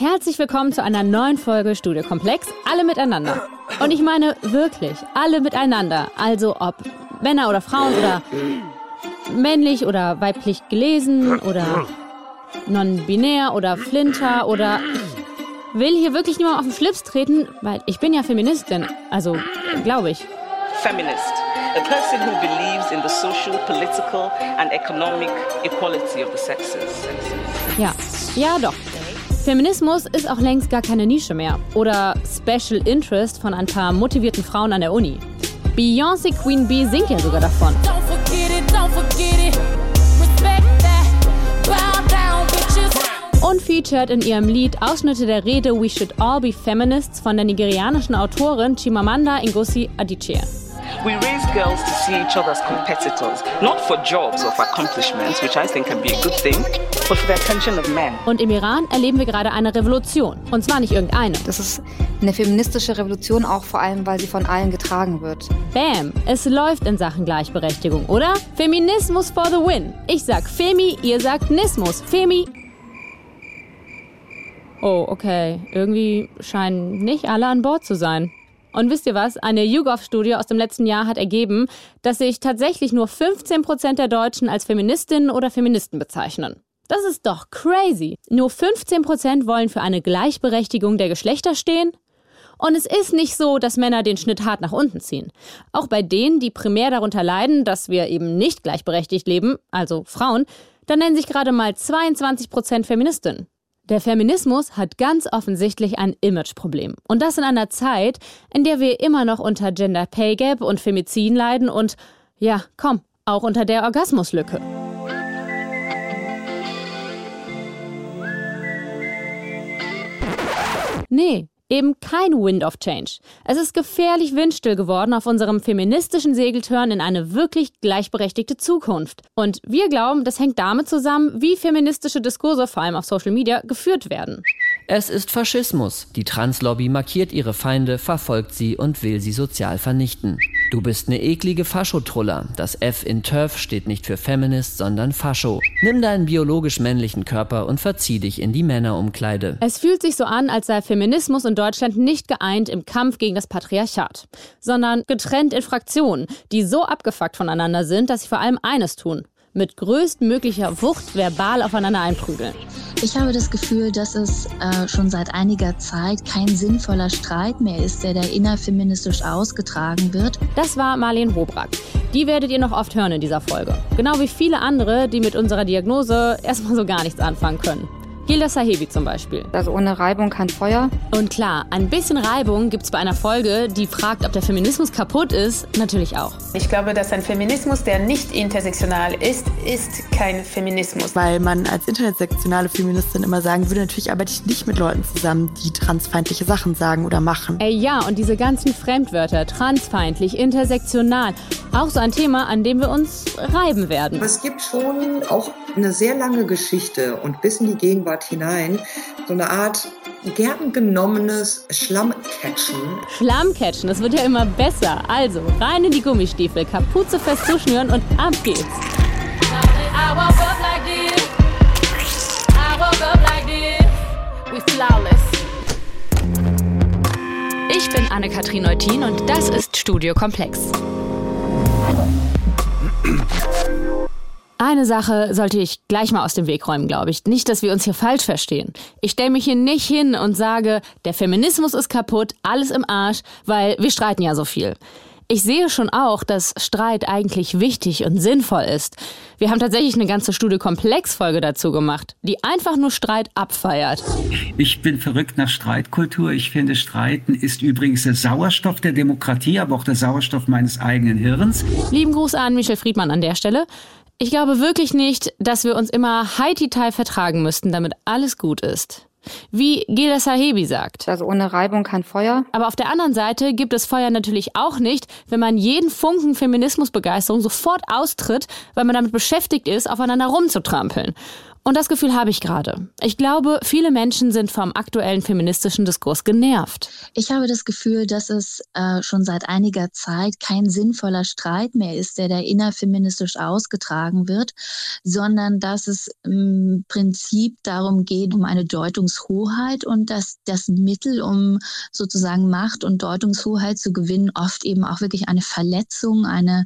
Herzlich willkommen zu einer neuen Folge Studio Komplex, alle miteinander. Und ich meine wirklich, alle miteinander. Also ob Männer oder Frauen oder männlich oder weiblich gelesen oder non-binär oder Flinter oder ich will hier wirklich niemand auf den Schlips treten, weil ich bin ja Feministin. Also, glaube ich. Feminist. A person who believes in the social, political and economic equality of the sexes. Ja, ja doch. Feminismus ist auch längst gar keine Nische mehr oder Special Interest von ein paar motivierten Frauen an der Uni. Beyoncé Queen Bee singt ja sogar davon. Und featured in ihrem Lied Ausschnitte der Rede We Should All Be Feminists von der nigerianischen Autorin Chimamanda Ngozi Adichie. We raise girls to see each other as competitors, not for jobs or for accomplishments, which I think can be a good thing, but for the attention of men. Und im Iran erleben wir gerade eine Revolution. Und zwar nicht irgendeine. Das ist eine feministische Revolution, auch vor allem, weil sie von allen getragen wird. Bam, es läuft in Sachen Gleichberechtigung, oder? Feminismus for the win. Ich sag Femi, ihr sagt Nismus. Femi. Oh, okay. Irgendwie scheinen nicht alle an Bord zu sein. Und wisst ihr was? Eine YouGov-Studie aus dem letzten Jahr hat ergeben, dass sich tatsächlich nur 15 Prozent der Deutschen als Feministinnen oder Feministen bezeichnen. Das ist doch crazy. Nur 15 Prozent wollen für eine Gleichberechtigung der Geschlechter stehen. Und es ist nicht so, dass Männer den Schnitt hart nach unten ziehen. Auch bei denen, die primär darunter leiden, dass wir eben nicht gleichberechtigt leben, also Frauen, da nennen sich gerade mal 22 Prozent Feministinnen. Der Feminismus hat ganz offensichtlich ein Imageproblem. Und das in einer Zeit, in der wir immer noch unter Gender Pay Gap und Femizin leiden und, ja, komm, auch unter der Orgasmuslücke. Nee, Eben kein Wind of Change. Es ist gefährlich windstill geworden auf unserem feministischen Segeltörn in eine wirklich gleichberechtigte Zukunft. Und wir glauben, das hängt damit zusammen, wie feministische Diskurse, vor allem auf Social Media, geführt werden. Es ist Faschismus. Die Translobby markiert ihre Feinde, verfolgt sie und will sie sozial vernichten. Du bist eine eklige Faschotruller. Das F in TERF steht nicht für Feminist, sondern Fascho. Nimm deinen biologisch männlichen Körper und verzieh dich in die Männerumkleide. Es fühlt sich so an, als sei Feminismus in Deutschland nicht geeint im Kampf gegen das Patriarchat, sondern getrennt in Fraktionen, die so abgefuckt voneinander sind, dass sie vor allem eines tun: mit größtmöglicher Wucht verbal aufeinander einprügeln. Ich habe das Gefühl, dass es äh, schon seit einiger Zeit kein sinnvoller Streit mehr ist, der da innerfeministisch ausgetragen wird. Das war Marlene Hobrack. Die werdet ihr noch oft hören in dieser Folge. Genau wie viele andere, die mit unserer Diagnose erstmal so gar nichts anfangen können. Gilda Sahebi zum Beispiel. Also ohne Reibung kein Feuer. Und klar, ein bisschen Reibung gibt es bei einer Folge, die fragt, ob der Feminismus kaputt ist, natürlich auch. Ich glaube, dass ein Feminismus, der nicht intersektional ist, ist kein Feminismus. Weil man als intersektionale Feministin immer sagen würde, natürlich arbeite ich nicht mit Leuten zusammen, die transfeindliche Sachen sagen oder machen. Ey ja, und diese ganzen Fremdwörter, transfeindlich, intersektional, auch so ein Thema, an dem wir uns reiben werden. Es gibt schon auch eine sehr lange Geschichte und bis in die Gegenwart Gegenwart hinein so eine Art gern genommenes Schlammcatchen. Schlammcatchen, das wird ja immer besser. Also rein in die Gummistiefel, Kapuze fest zuschnüren und ab geht's. Ich bin Anne-Kathrin Neutin und das ist Studio Komplex. Eine Sache sollte ich gleich mal aus dem Weg räumen, glaube ich. Nicht, dass wir uns hier falsch verstehen. Ich stelle mich hier nicht hin und sage, der Feminismus ist kaputt, alles im Arsch, weil wir streiten ja so viel. Ich sehe schon auch, dass Streit eigentlich wichtig und sinnvoll ist. Wir haben tatsächlich eine ganze Studie Komplexfolge dazu gemacht, die einfach nur Streit abfeiert. Ich bin verrückt nach Streitkultur. Ich finde, Streiten ist übrigens der Sauerstoff der Demokratie, aber auch der Sauerstoff meines eigenen Hirns. Lieben Gruß an Michel Friedmann an der Stelle. Ich glaube wirklich nicht, dass wir uns immer Haiti-Tai vertragen müssten, damit alles gut ist. Wie Gilda Sahebi sagt. Also ohne Reibung kein Feuer. Aber auf der anderen Seite gibt es Feuer natürlich auch nicht, wenn man jeden Funken Feminismusbegeisterung sofort austritt, weil man damit beschäftigt ist, aufeinander rumzutrampeln. Und das Gefühl habe ich gerade. Ich glaube, viele Menschen sind vom aktuellen feministischen Diskurs genervt. Ich habe das Gefühl, dass es äh, schon seit einiger Zeit kein sinnvoller Streit mehr ist, der da innerfeministisch ausgetragen wird, sondern dass es im Prinzip darum geht, um eine Deutungshoheit und dass das Mittel, um sozusagen Macht und Deutungshoheit zu gewinnen, oft eben auch wirklich eine Verletzung, eine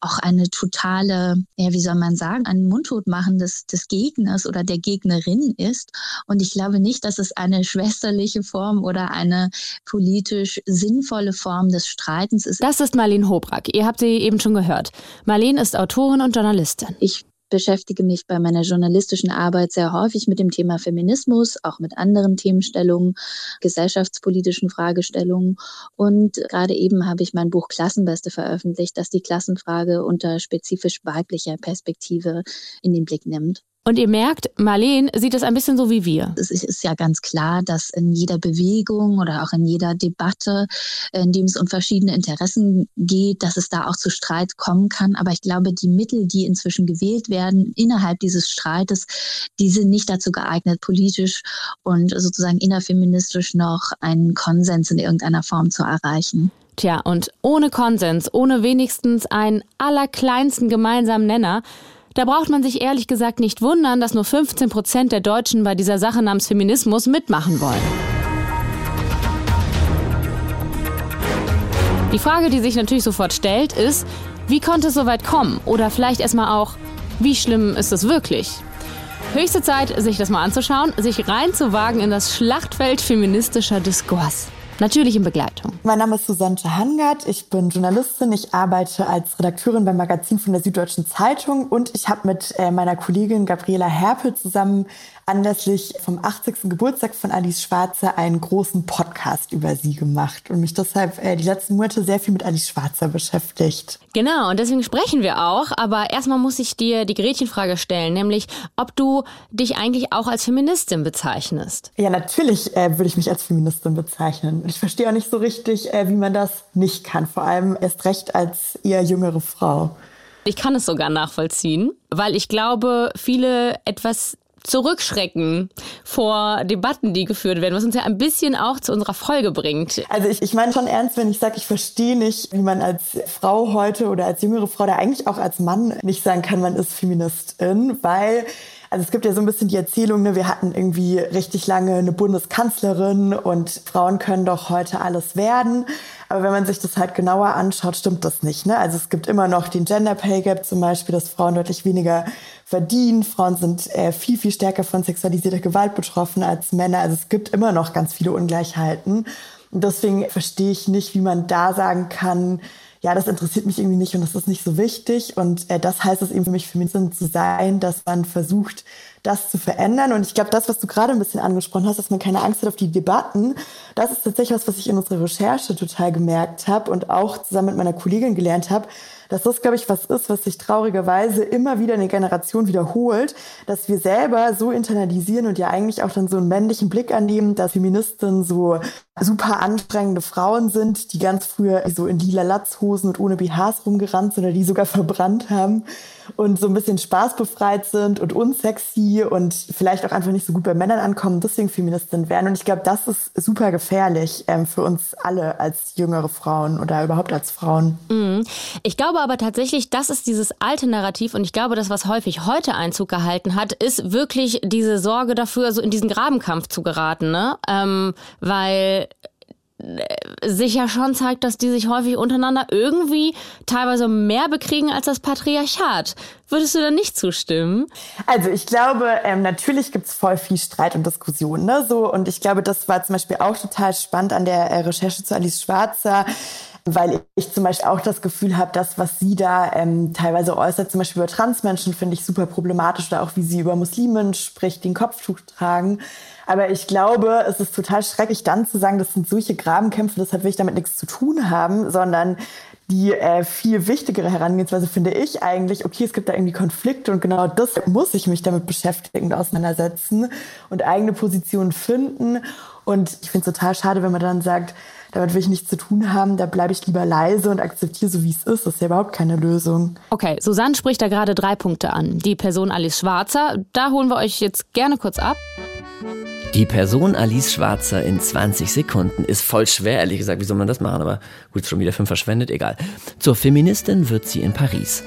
auch eine totale, ja, wie soll man sagen, ein Mundtotmachen des, des Gegners Gegners oder der Gegnerin ist. Und ich glaube nicht, dass es eine schwesterliche Form oder eine politisch sinnvolle Form des Streitens ist. Das ist Marlene Hobrack. Ihr habt sie eben schon gehört. Marlene ist Autorin und Journalistin. Ich beschäftige mich bei meiner journalistischen Arbeit sehr häufig mit dem Thema Feminismus, auch mit anderen Themenstellungen, gesellschaftspolitischen Fragestellungen. Und gerade eben habe ich mein Buch Klassenbeste veröffentlicht, das die Klassenfrage unter spezifisch weiblicher Perspektive in den Blick nimmt. Und ihr merkt, Marleen sieht es ein bisschen so wie wir. Es ist ja ganz klar, dass in jeder Bewegung oder auch in jeder Debatte, in dem es um verschiedene Interessen geht, dass es da auch zu Streit kommen kann. Aber ich glaube, die Mittel, die inzwischen gewählt werden innerhalb dieses Streites, die sind nicht dazu geeignet, politisch und sozusagen innerfeministisch noch einen Konsens in irgendeiner Form zu erreichen. Tja, und ohne Konsens, ohne wenigstens einen allerkleinsten gemeinsamen Nenner, da braucht man sich ehrlich gesagt nicht wundern, dass nur 15 Prozent der Deutschen bei dieser Sache namens Feminismus mitmachen wollen. Die Frage, die sich natürlich sofort stellt, ist, wie konnte es so weit kommen? Oder vielleicht erstmal auch, wie schlimm ist es wirklich? Höchste Zeit, sich das mal anzuschauen, sich reinzuwagen in das Schlachtfeld feministischer Diskurs. Natürlich in Begleitung. Mein Name ist Susanne Hangard. Ich bin Journalistin. Ich arbeite als Redakteurin beim Magazin von der Süddeutschen Zeitung und ich habe mit äh, meiner Kollegin Gabriela Herpel zusammen anlässlich vom 80. Geburtstag von Alice Schwarzer einen großen Podcast über sie gemacht und mich deshalb äh, die letzten Monate sehr viel mit Alice Schwarzer beschäftigt. Genau, und deswegen sprechen wir auch. Aber erstmal muss ich dir die Gretchenfrage stellen, nämlich ob du dich eigentlich auch als Feministin bezeichnest. Ja, natürlich äh, würde ich mich als Feministin bezeichnen. Ich verstehe auch nicht so richtig, äh, wie man das nicht kann, vor allem erst recht als eher jüngere Frau. Ich kann es sogar nachvollziehen, weil ich glaube, viele etwas zurückschrecken vor Debatten, die geführt werden, was uns ja ein bisschen auch zu unserer Folge bringt. Also ich, ich meine schon ernst, wenn ich sage, ich verstehe nicht, wie man als Frau heute oder als jüngere Frau, oder eigentlich auch als Mann nicht sagen kann, man ist Feministin, weil also es gibt ja so ein bisschen die Erzählung, ne, wir hatten irgendwie richtig lange eine Bundeskanzlerin und Frauen können doch heute alles werden. Aber wenn man sich das halt genauer anschaut, stimmt das nicht. Ne? Also es gibt immer noch den Gender Pay Gap zum Beispiel, dass Frauen deutlich weniger verdienen. Frauen sind äh, viel, viel stärker von sexualisierter Gewalt betroffen als Männer. Also es gibt immer noch ganz viele Ungleichheiten. Und deswegen verstehe ich nicht, wie man da sagen kann, ja, das interessiert mich irgendwie nicht und das ist nicht so wichtig. Und äh, das heißt es eben für mich, Feministin zu sein, dass man versucht, das zu verändern. Und ich glaube, das, was du gerade ein bisschen angesprochen hast, dass man keine Angst hat auf die Debatten, das ist tatsächlich was, was ich in unserer Recherche total gemerkt habe und auch zusammen mit meiner Kollegin gelernt habe, dass das, glaube ich, was ist, was sich traurigerweise immer wieder in der Generation wiederholt, dass wir selber so internalisieren und ja eigentlich auch dann so einen männlichen Blick annehmen, dass Feministinnen so super anstrengende Frauen sind, die ganz früher so in lila Latzhosen und ohne BHs rumgerannt sind oder die sogar verbrannt haben und so ein bisschen spaßbefreit sind und unsexy und vielleicht auch einfach nicht so gut bei Männern ankommen, deswegen Feministin werden. Und ich glaube, das ist super gefährlich ähm, für uns alle als jüngere Frauen oder überhaupt als Frauen. Mhm. Ich glaube aber tatsächlich, das ist dieses alte Narrativ und ich glaube, das, was häufig heute Einzug gehalten hat, ist wirklich diese Sorge dafür, so in diesen Grabenkampf zu geraten, ne? Ähm, weil sich ja schon zeigt, dass die sich häufig untereinander irgendwie teilweise mehr bekriegen als das Patriarchat. Würdest du da nicht zustimmen? Also ich glaube, ähm, natürlich gibt's voll viel Streit und Diskussion. Ne? So, und ich glaube, das war zum Beispiel auch total spannend an der äh, Recherche zu Alice Schwarzer weil ich zum Beispiel auch das Gefühl habe, dass was sie da ähm, teilweise äußert, zum Beispiel über Transmenschen, finde ich super problematisch oder auch wie sie über Muslimen spricht, die ein Kopftuch tragen. Aber ich glaube, es ist total schrecklich dann zu sagen, das sind solche Grabenkämpfe, deshalb will ich damit nichts zu tun haben, sondern die äh, viel wichtigere Herangehensweise finde ich eigentlich, okay, es gibt da irgendwie Konflikte und genau das muss ich mich damit beschäftigen und auseinandersetzen und eigene Positionen finden Und ich finde es total schade, wenn man dann sagt, damit will ich nichts zu tun haben, da bleibe ich lieber leise und akzeptiere so, wie es ist. Das ist ja überhaupt keine Lösung. Okay, Susanne spricht da gerade drei Punkte an. Die Person Alice Schwarzer, da holen wir euch jetzt gerne kurz ab. Die Person Alice Schwarzer in 20 Sekunden ist voll schwer, ehrlich gesagt. Wie soll man das machen? Aber gut, schon wieder fünf verschwendet, egal. Zur Feministin wird sie in Paris.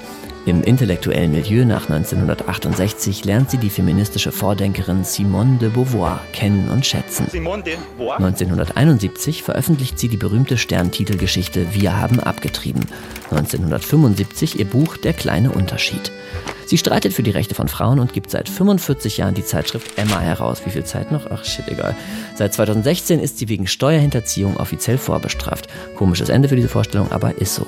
Im intellektuellen Milieu nach 1968 lernt sie die feministische Vordenkerin Simone de Beauvoir kennen und schätzen. 1971 veröffentlicht sie die berühmte Sterntitelgeschichte Wir haben abgetrieben. 1975 ihr Buch Der kleine Unterschied. Sie streitet für die Rechte von Frauen und gibt seit 45 Jahren die Zeitschrift Emma heraus. Wie viel Zeit noch? Ach shit, egal. Seit 2016 ist sie wegen Steuerhinterziehung offiziell vorbestraft. Komisches Ende für diese Vorstellung, aber ist so.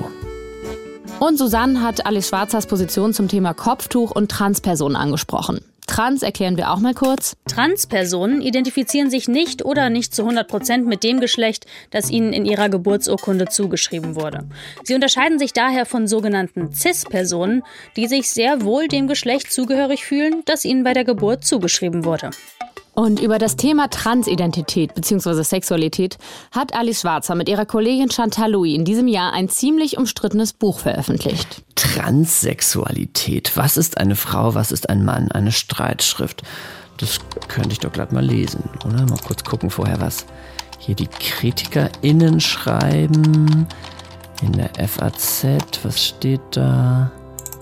Und Susanne hat Alice Schwarzers Position zum Thema Kopftuch und Transpersonen angesprochen. Trans erklären wir auch mal kurz. Transpersonen identifizieren sich nicht oder nicht zu 100 Prozent mit dem Geschlecht, das ihnen in ihrer Geburtsurkunde zugeschrieben wurde. Sie unterscheiden sich daher von sogenannten Cis-Personen, die sich sehr wohl dem Geschlecht zugehörig fühlen, das ihnen bei der Geburt zugeschrieben wurde. Und über das Thema Transidentität bzw. Sexualität hat Alice Schwarzer mit ihrer Kollegin Chantal Louis in diesem Jahr ein ziemlich umstrittenes Buch veröffentlicht. Transsexualität. Was ist eine Frau, was ist ein Mann? Eine Streitschrift. Das könnte ich doch glatt mal lesen, oder? Mal kurz gucken vorher, was hier die KritikerInnen schreiben. In der FAZ, was steht da?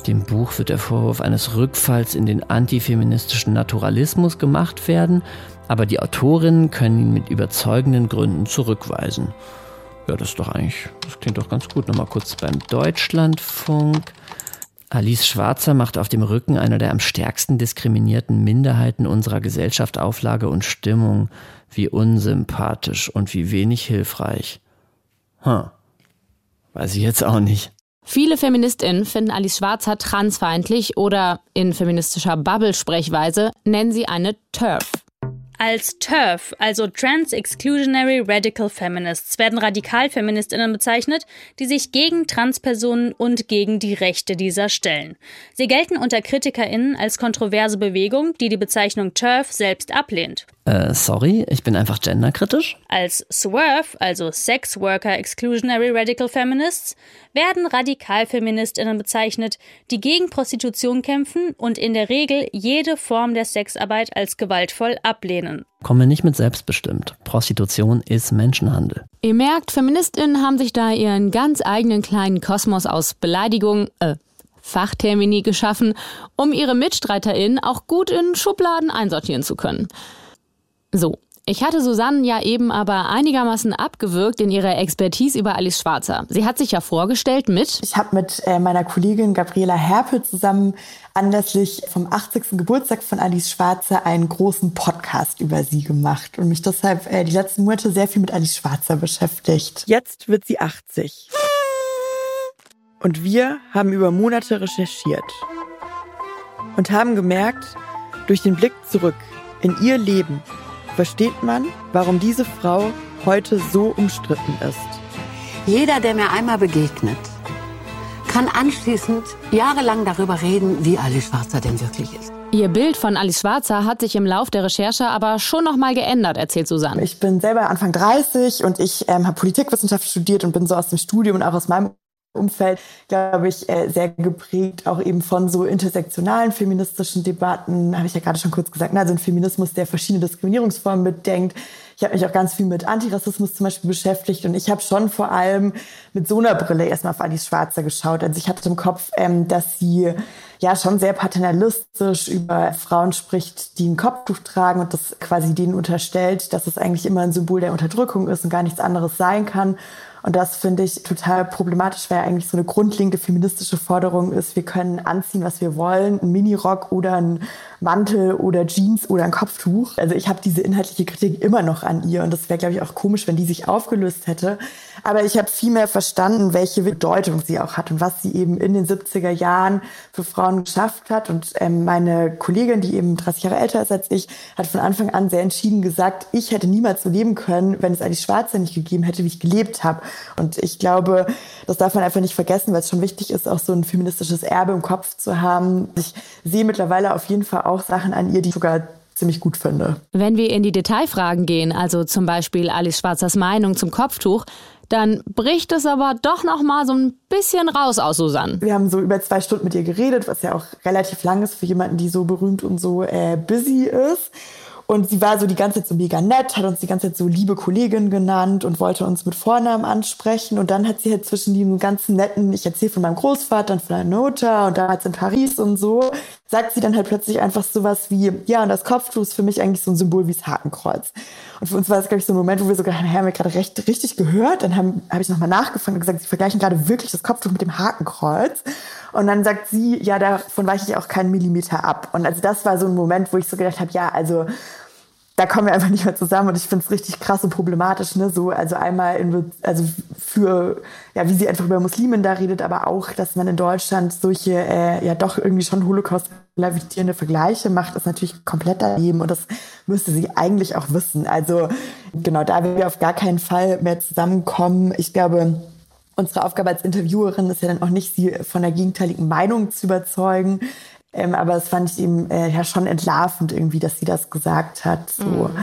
Dem Buch wird der Vorwurf eines Rückfalls in den antifeministischen Naturalismus gemacht werden, aber die Autorinnen können ihn mit überzeugenden Gründen zurückweisen. Ja, das ist doch eigentlich, das klingt doch ganz gut. Nochmal kurz beim Deutschlandfunk. Alice Schwarzer macht auf dem Rücken einer der am stärksten diskriminierten Minderheiten unserer Gesellschaft Auflage und Stimmung. Wie unsympathisch und wie wenig hilfreich. Hm. Weiß ich jetzt auch nicht. Viele FeministInnen finden Alice Schwarzer transfeindlich oder in feministischer Bubble-Sprechweise nennen sie eine TERF. Als TERF, also Trans-Exclusionary Radical Feminists, werden Radikalfeministinnen bezeichnet, die sich gegen Transpersonen und gegen die Rechte dieser stellen. Sie gelten unter KritikerInnen als kontroverse Bewegung, die die Bezeichnung TERF selbst ablehnt. Äh, sorry, ich bin einfach genderkritisch. Als SWERF, also Sex Worker Exclusionary Radical Feminists, werden Radikalfeministinnen bezeichnet, die gegen Prostitution kämpfen und in der Regel jede Form der Sexarbeit als gewaltvoll ablehnen. Kommen wir nicht mit selbstbestimmt. Prostitution ist Menschenhandel. Ihr merkt, Feministinnen haben sich da ihren ganz eigenen kleinen Kosmos aus Beleidigung, äh, Fachtermini geschaffen, um ihre MitstreiterInnen auch gut in Schubladen einsortieren zu können. So, ich hatte Susanne ja eben aber einigermaßen abgewürgt in ihrer Expertise über Alice Schwarzer. Sie hat sich ja vorgestellt mit. Ich habe mit äh, meiner Kollegin Gabriela Herpel zusammen anlässlich vom 80. Geburtstag von Alice Schwarzer einen großen Podcast über sie gemacht und mich deshalb äh, die letzten Monate sehr viel mit Alice Schwarzer beschäftigt. Jetzt wird sie 80. Und wir haben über Monate recherchiert und haben gemerkt, durch den Blick zurück in ihr Leben versteht man, warum diese Frau heute so umstritten ist. Jeder, der mir einmal begegnet, kann anschließend jahrelang darüber reden, wie Alice Schwarzer denn wirklich ist. Ihr Bild von Alice Schwarzer hat sich im Lauf der Recherche aber schon noch mal geändert, erzählt Susanne. Ich bin selber Anfang 30 und ich ähm, habe Politikwissenschaft studiert und bin so aus dem Studium und auch aus meinem Umfeld, glaube ich, äh, sehr geprägt, auch eben von so intersektionalen feministischen Debatten, habe ich ja gerade schon kurz gesagt, ne? also ein Feminismus, der verschiedene Diskriminierungsformen mitdenkt. Ich habe mich auch ganz viel mit Antirassismus zum Beispiel beschäftigt und ich habe schon vor allem mit so einer Brille erstmal auf Alice Schwarzer geschaut. Also ich hatte im Kopf, ähm, dass sie ja schon sehr paternalistisch über Frauen spricht, die ein Kopftuch tragen und das quasi denen unterstellt, dass es eigentlich immer ein Symbol der Unterdrückung ist und gar nichts anderes sein kann. Und das finde ich total problematisch, weil eigentlich so eine grundlegende feministische Forderung ist, wir können anziehen, was wir wollen, ein Minirock oder ein Mantel oder Jeans oder ein Kopftuch. Also ich habe diese inhaltliche Kritik immer noch an ihr und das wäre, glaube ich, auch komisch, wenn die sich aufgelöst hätte. Aber ich habe viel mehr verstanden, welche Bedeutung sie auch hat und was sie eben in den 70er Jahren für Frauen geschafft hat. Und ähm, meine Kollegin, die eben 30 Jahre älter ist als ich, hat von Anfang an sehr entschieden gesagt, ich hätte niemals so leben können, wenn es Alice Schwarze nicht gegeben hätte, wie ich gelebt habe. Und ich glaube, das darf man einfach nicht vergessen, weil es schon wichtig ist, auch so ein feministisches Erbe im Kopf zu haben. Ich sehe mittlerweile auf jeden Fall auch Sachen an ihr, die sogar ziemlich gut finde. Wenn wir in die Detailfragen gehen, also zum Beispiel Alice Schwarzers Meinung zum Kopftuch, dann bricht es aber doch noch mal so ein bisschen raus aus Susanne. Wir haben so über zwei Stunden mit ihr geredet, was ja auch relativ lang ist für jemanden, die so berühmt und so äh, busy ist. Und sie war so die ganze Zeit so mega nett, hat uns die ganze Zeit so liebe Kollegin genannt und wollte uns mit Vornamen ansprechen. Und dann hat sie halt zwischen diesem ganzen netten, ich erzähle von meinem Großvater und von einer Mutter und damals in Paris und so, sagt sie dann halt plötzlich einfach sowas wie, ja, und das Kopftuch ist für mich eigentlich so ein Symbol wie das Hakenkreuz. Und für uns war das, glaube ich, so ein Moment, wo wir sogar, haben wir gerade recht, richtig gehört. Dann habe hab ich nochmal nachgefragt und gesagt, sie vergleichen gerade wirklich das Kopftuch mit dem Hakenkreuz. Und dann sagt sie, ja, davon weiche ich auch keinen Millimeter ab. Und also das war so ein Moment, wo ich so gedacht habe, ja, also da kommen wir einfach nicht mehr zusammen und ich finde es richtig krass und problematisch, ne? So, also einmal in, also für, ja, wie sie einfach über Muslimen da redet, aber auch, dass man in Deutschland solche, äh, ja, doch irgendwie schon Holocaust levitierende Vergleiche macht, ist natürlich komplett daneben und das müsste sie eigentlich auch wissen. Also, genau, da werden wir auf gar keinen Fall mehr zusammenkommen. Ich glaube, unsere Aufgabe als Interviewerin ist ja dann auch nicht, sie von der gegenteiligen Meinung zu überzeugen, ähm, aber es fand ich ihm äh, ja schon entlarvend irgendwie, dass sie das gesagt hat. So. Mhm.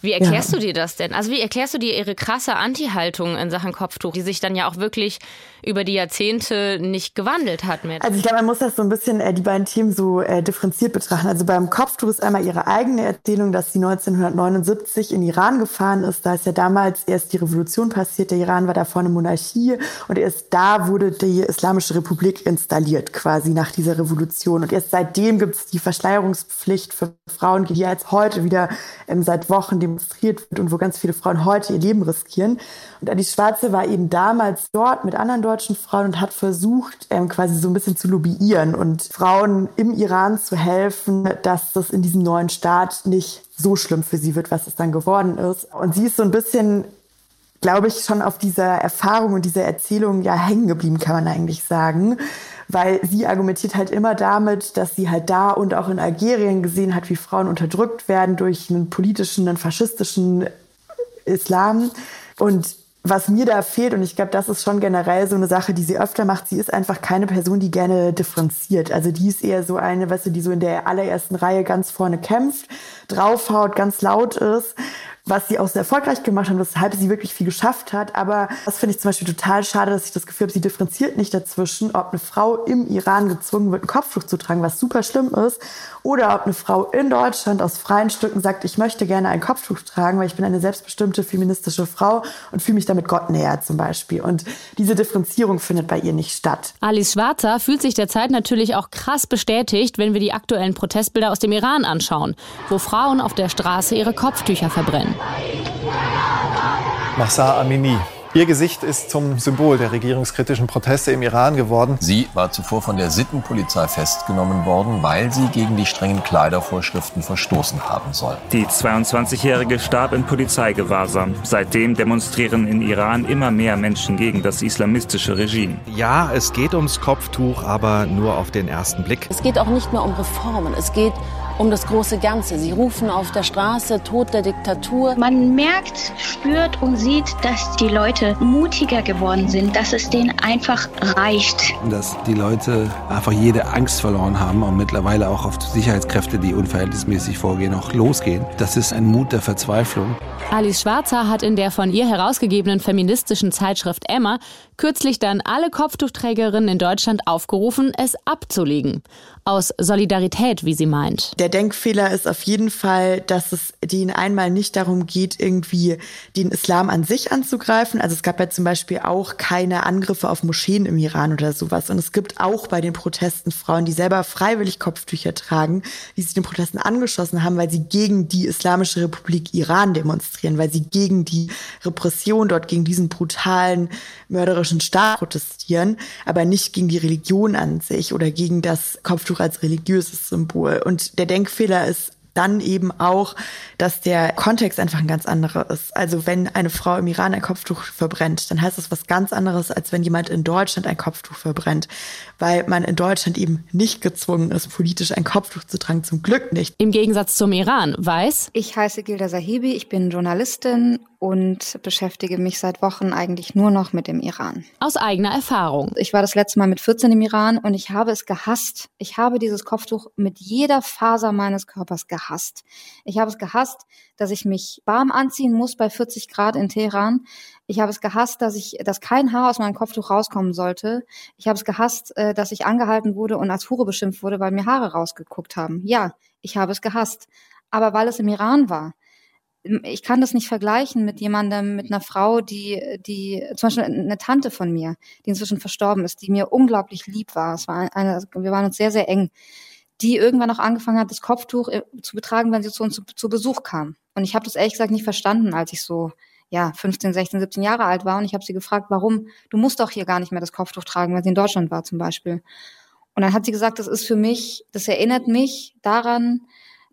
Wie erklärst ja. du dir das denn? Also wie erklärst du dir ihre krasse Anti-Haltung in Sachen Kopftuch, die sich dann ja auch wirklich über die Jahrzehnte nicht gewandelt hat mit? Also ich glaube, man muss das so ein bisschen äh, die beiden Themen so äh, differenziert betrachten. Also beim Kopftuch ist einmal ihre eigene Erzählung, dass sie 1979 in Iran gefahren ist. Da ist ja damals erst die Revolution passiert. Der Iran war davor eine Monarchie und erst da wurde die Islamische Republik installiert, quasi nach dieser Revolution. Und erst seitdem gibt es die Verschleierungspflicht für Frauen, die jetzt heute wieder ähm, seit Wochen Wochen demonstriert wird und wo ganz viele Frauen heute ihr Leben riskieren. Und Alice Schwarze war eben damals dort mit anderen deutschen Frauen und hat versucht, ähm, quasi so ein bisschen zu lobbyieren und Frauen im Iran zu helfen, dass das in diesem neuen Staat nicht so schlimm für sie wird, was es dann geworden ist. Und sie ist so ein bisschen glaube ich, schon auf dieser Erfahrung und dieser Erzählung ja hängen geblieben, kann man eigentlich sagen weil sie argumentiert halt immer damit, dass sie halt da und auch in Algerien gesehen hat, wie Frauen unterdrückt werden durch einen politischen, einen faschistischen Islam. Und was mir da fehlt, und ich glaube, das ist schon generell so eine Sache, die sie öfter macht, sie ist einfach keine Person, die gerne differenziert. Also die ist eher so eine, weißt du, die so in der allerersten Reihe ganz vorne kämpft, draufhaut, ganz laut ist was sie auch sehr erfolgreich gemacht haben, weshalb sie wirklich viel geschafft hat. Aber das finde ich zum Beispiel total schade, dass ich das Gefühl habe, sie differenziert nicht dazwischen, ob eine Frau im Iran gezwungen wird, ein Kopftuch zu tragen, was super schlimm ist, oder ob eine Frau in Deutschland aus freien Stücken sagt, ich möchte gerne ein Kopftuch tragen, weil ich bin eine selbstbestimmte feministische Frau und fühle mich damit Gott näher zum Beispiel. Und diese Differenzierung findet bei ihr nicht statt. Alice Schwarzer fühlt sich derzeit natürlich auch krass bestätigt, wenn wir die aktuellen Protestbilder aus dem Iran anschauen, wo Frauen auf der Straße ihre Kopftücher verbrennen. Mahsa Amini. Ihr Gesicht ist zum Symbol der regierungskritischen Proteste im Iran geworden. Sie war zuvor von der Sittenpolizei festgenommen worden, weil sie gegen die strengen Kleidervorschriften verstoßen haben soll. Die 22-Jährige starb in Polizeigewahrsam. Seitdem demonstrieren in Iran immer mehr Menschen gegen das islamistische Regime. Ja, es geht ums Kopftuch, aber nur auf den ersten Blick. Es geht auch nicht mehr um Reformen. Es geht um das große Ganze. Sie rufen auf der Straße Tod der Diktatur. Man merkt, spürt und sieht, dass die Leute mutiger geworden sind, dass es denen einfach reicht. Dass die Leute einfach jede Angst verloren haben und mittlerweile auch auf Sicherheitskräfte, die unverhältnismäßig vorgehen, auch losgehen. Das ist ein Mut der Verzweiflung. Alice Schwarzer hat in der von ihr herausgegebenen feministischen Zeitschrift Emma kürzlich dann alle Kopftuchträgerinnen in Deutschland aufgerufen, es abzulegen. Aus Solidarität, wie sie meint. Der Denkfehler ist auf jeden Fall, dass es denen einmal nicht darum geht, irgendwie den Islam an sich anzugreifen. Also es gab ja zum Beispiel auch keine Angriffe auf Moscheen im Iran oder sowas. Und es gibt auch bei den Protesten Frauen, die selber freiwillig Kopftücher tragen, die sich den Protesten angeschossen haben, weil sie gegen die Islamische Republik Iran demonstrieren, weil sie gegen die Repression dort, gegen diesen brutalen, mörderischen Staat protestieren, aber nicht gegen die Religion an sich oder gegen das Kopftuch Kopftuch als religiöses Symbol. Und der Denkfehler ist dann eben auch, dass der Kontext einfach ein ganz anderer ist. Also wenn eine Frau im Iran ein Kopftuch verbrennt, dann heißt das was ganz anderes, als wenn jemand in Deutschland ein Kopftuch verbrennt, weil man in Deutschland eben nicht gezwungen ist, politisch ein Kopftuch zu tragen, zum Glück nicht. Im Gegensatz zum Iran weiß. Ich heiße Gilda Sahibi, ich bin Journalistin und beschäftige mich seit Wochen eigentlich nur noch mit dem Iran. Aus eigener Erfahrung. Ich war das letzte Mal mit 14 im Iran und ich habe es gehasst. Ich habe dieses Kopftuch mit jeder Faser meines Körpers gehasst. Ich habe es gehasst, dass ich mich warm anziehen muss bei 40 Grad in Teheran. Ich habe es gehasst, dass ich, dass kein Haar aus meinem Kopftuch rauskommen sollte. Ich habe es gehasst, äh, dass ich angehalten wurde und als Hure beschimpft wurde, weil mir Haare rausgeguckt haben. Ja, ich habe es gehasst. Aber weil es im Iran war, ich kann das nicht vergleichen mit jemandem, mit einer Frau, die, die, zum Beispiel eine Tante von mir, die inzwischen verstorben ist, die mir unglaublich lieb war. Es war eine, wir waren uns sehr, sehr eng, die irgendwann auch angefangen hat, das Kopftuch äh, zu betragen, wenn sie zu uns zu, zu Besuch kam. Und ich habe das ehrlich gesagt nicht verstanden, als ich so ja 15, 16, 17 Jahre alt war. Und ich habe sie gefragt, warum? Du musst doch hier gar nicht mehr das Kopftuch tragen, weil sie in Deutschland war zum Beispiel. Und dann hat sie gesagt, das ist für mich, das erinnert mich daran,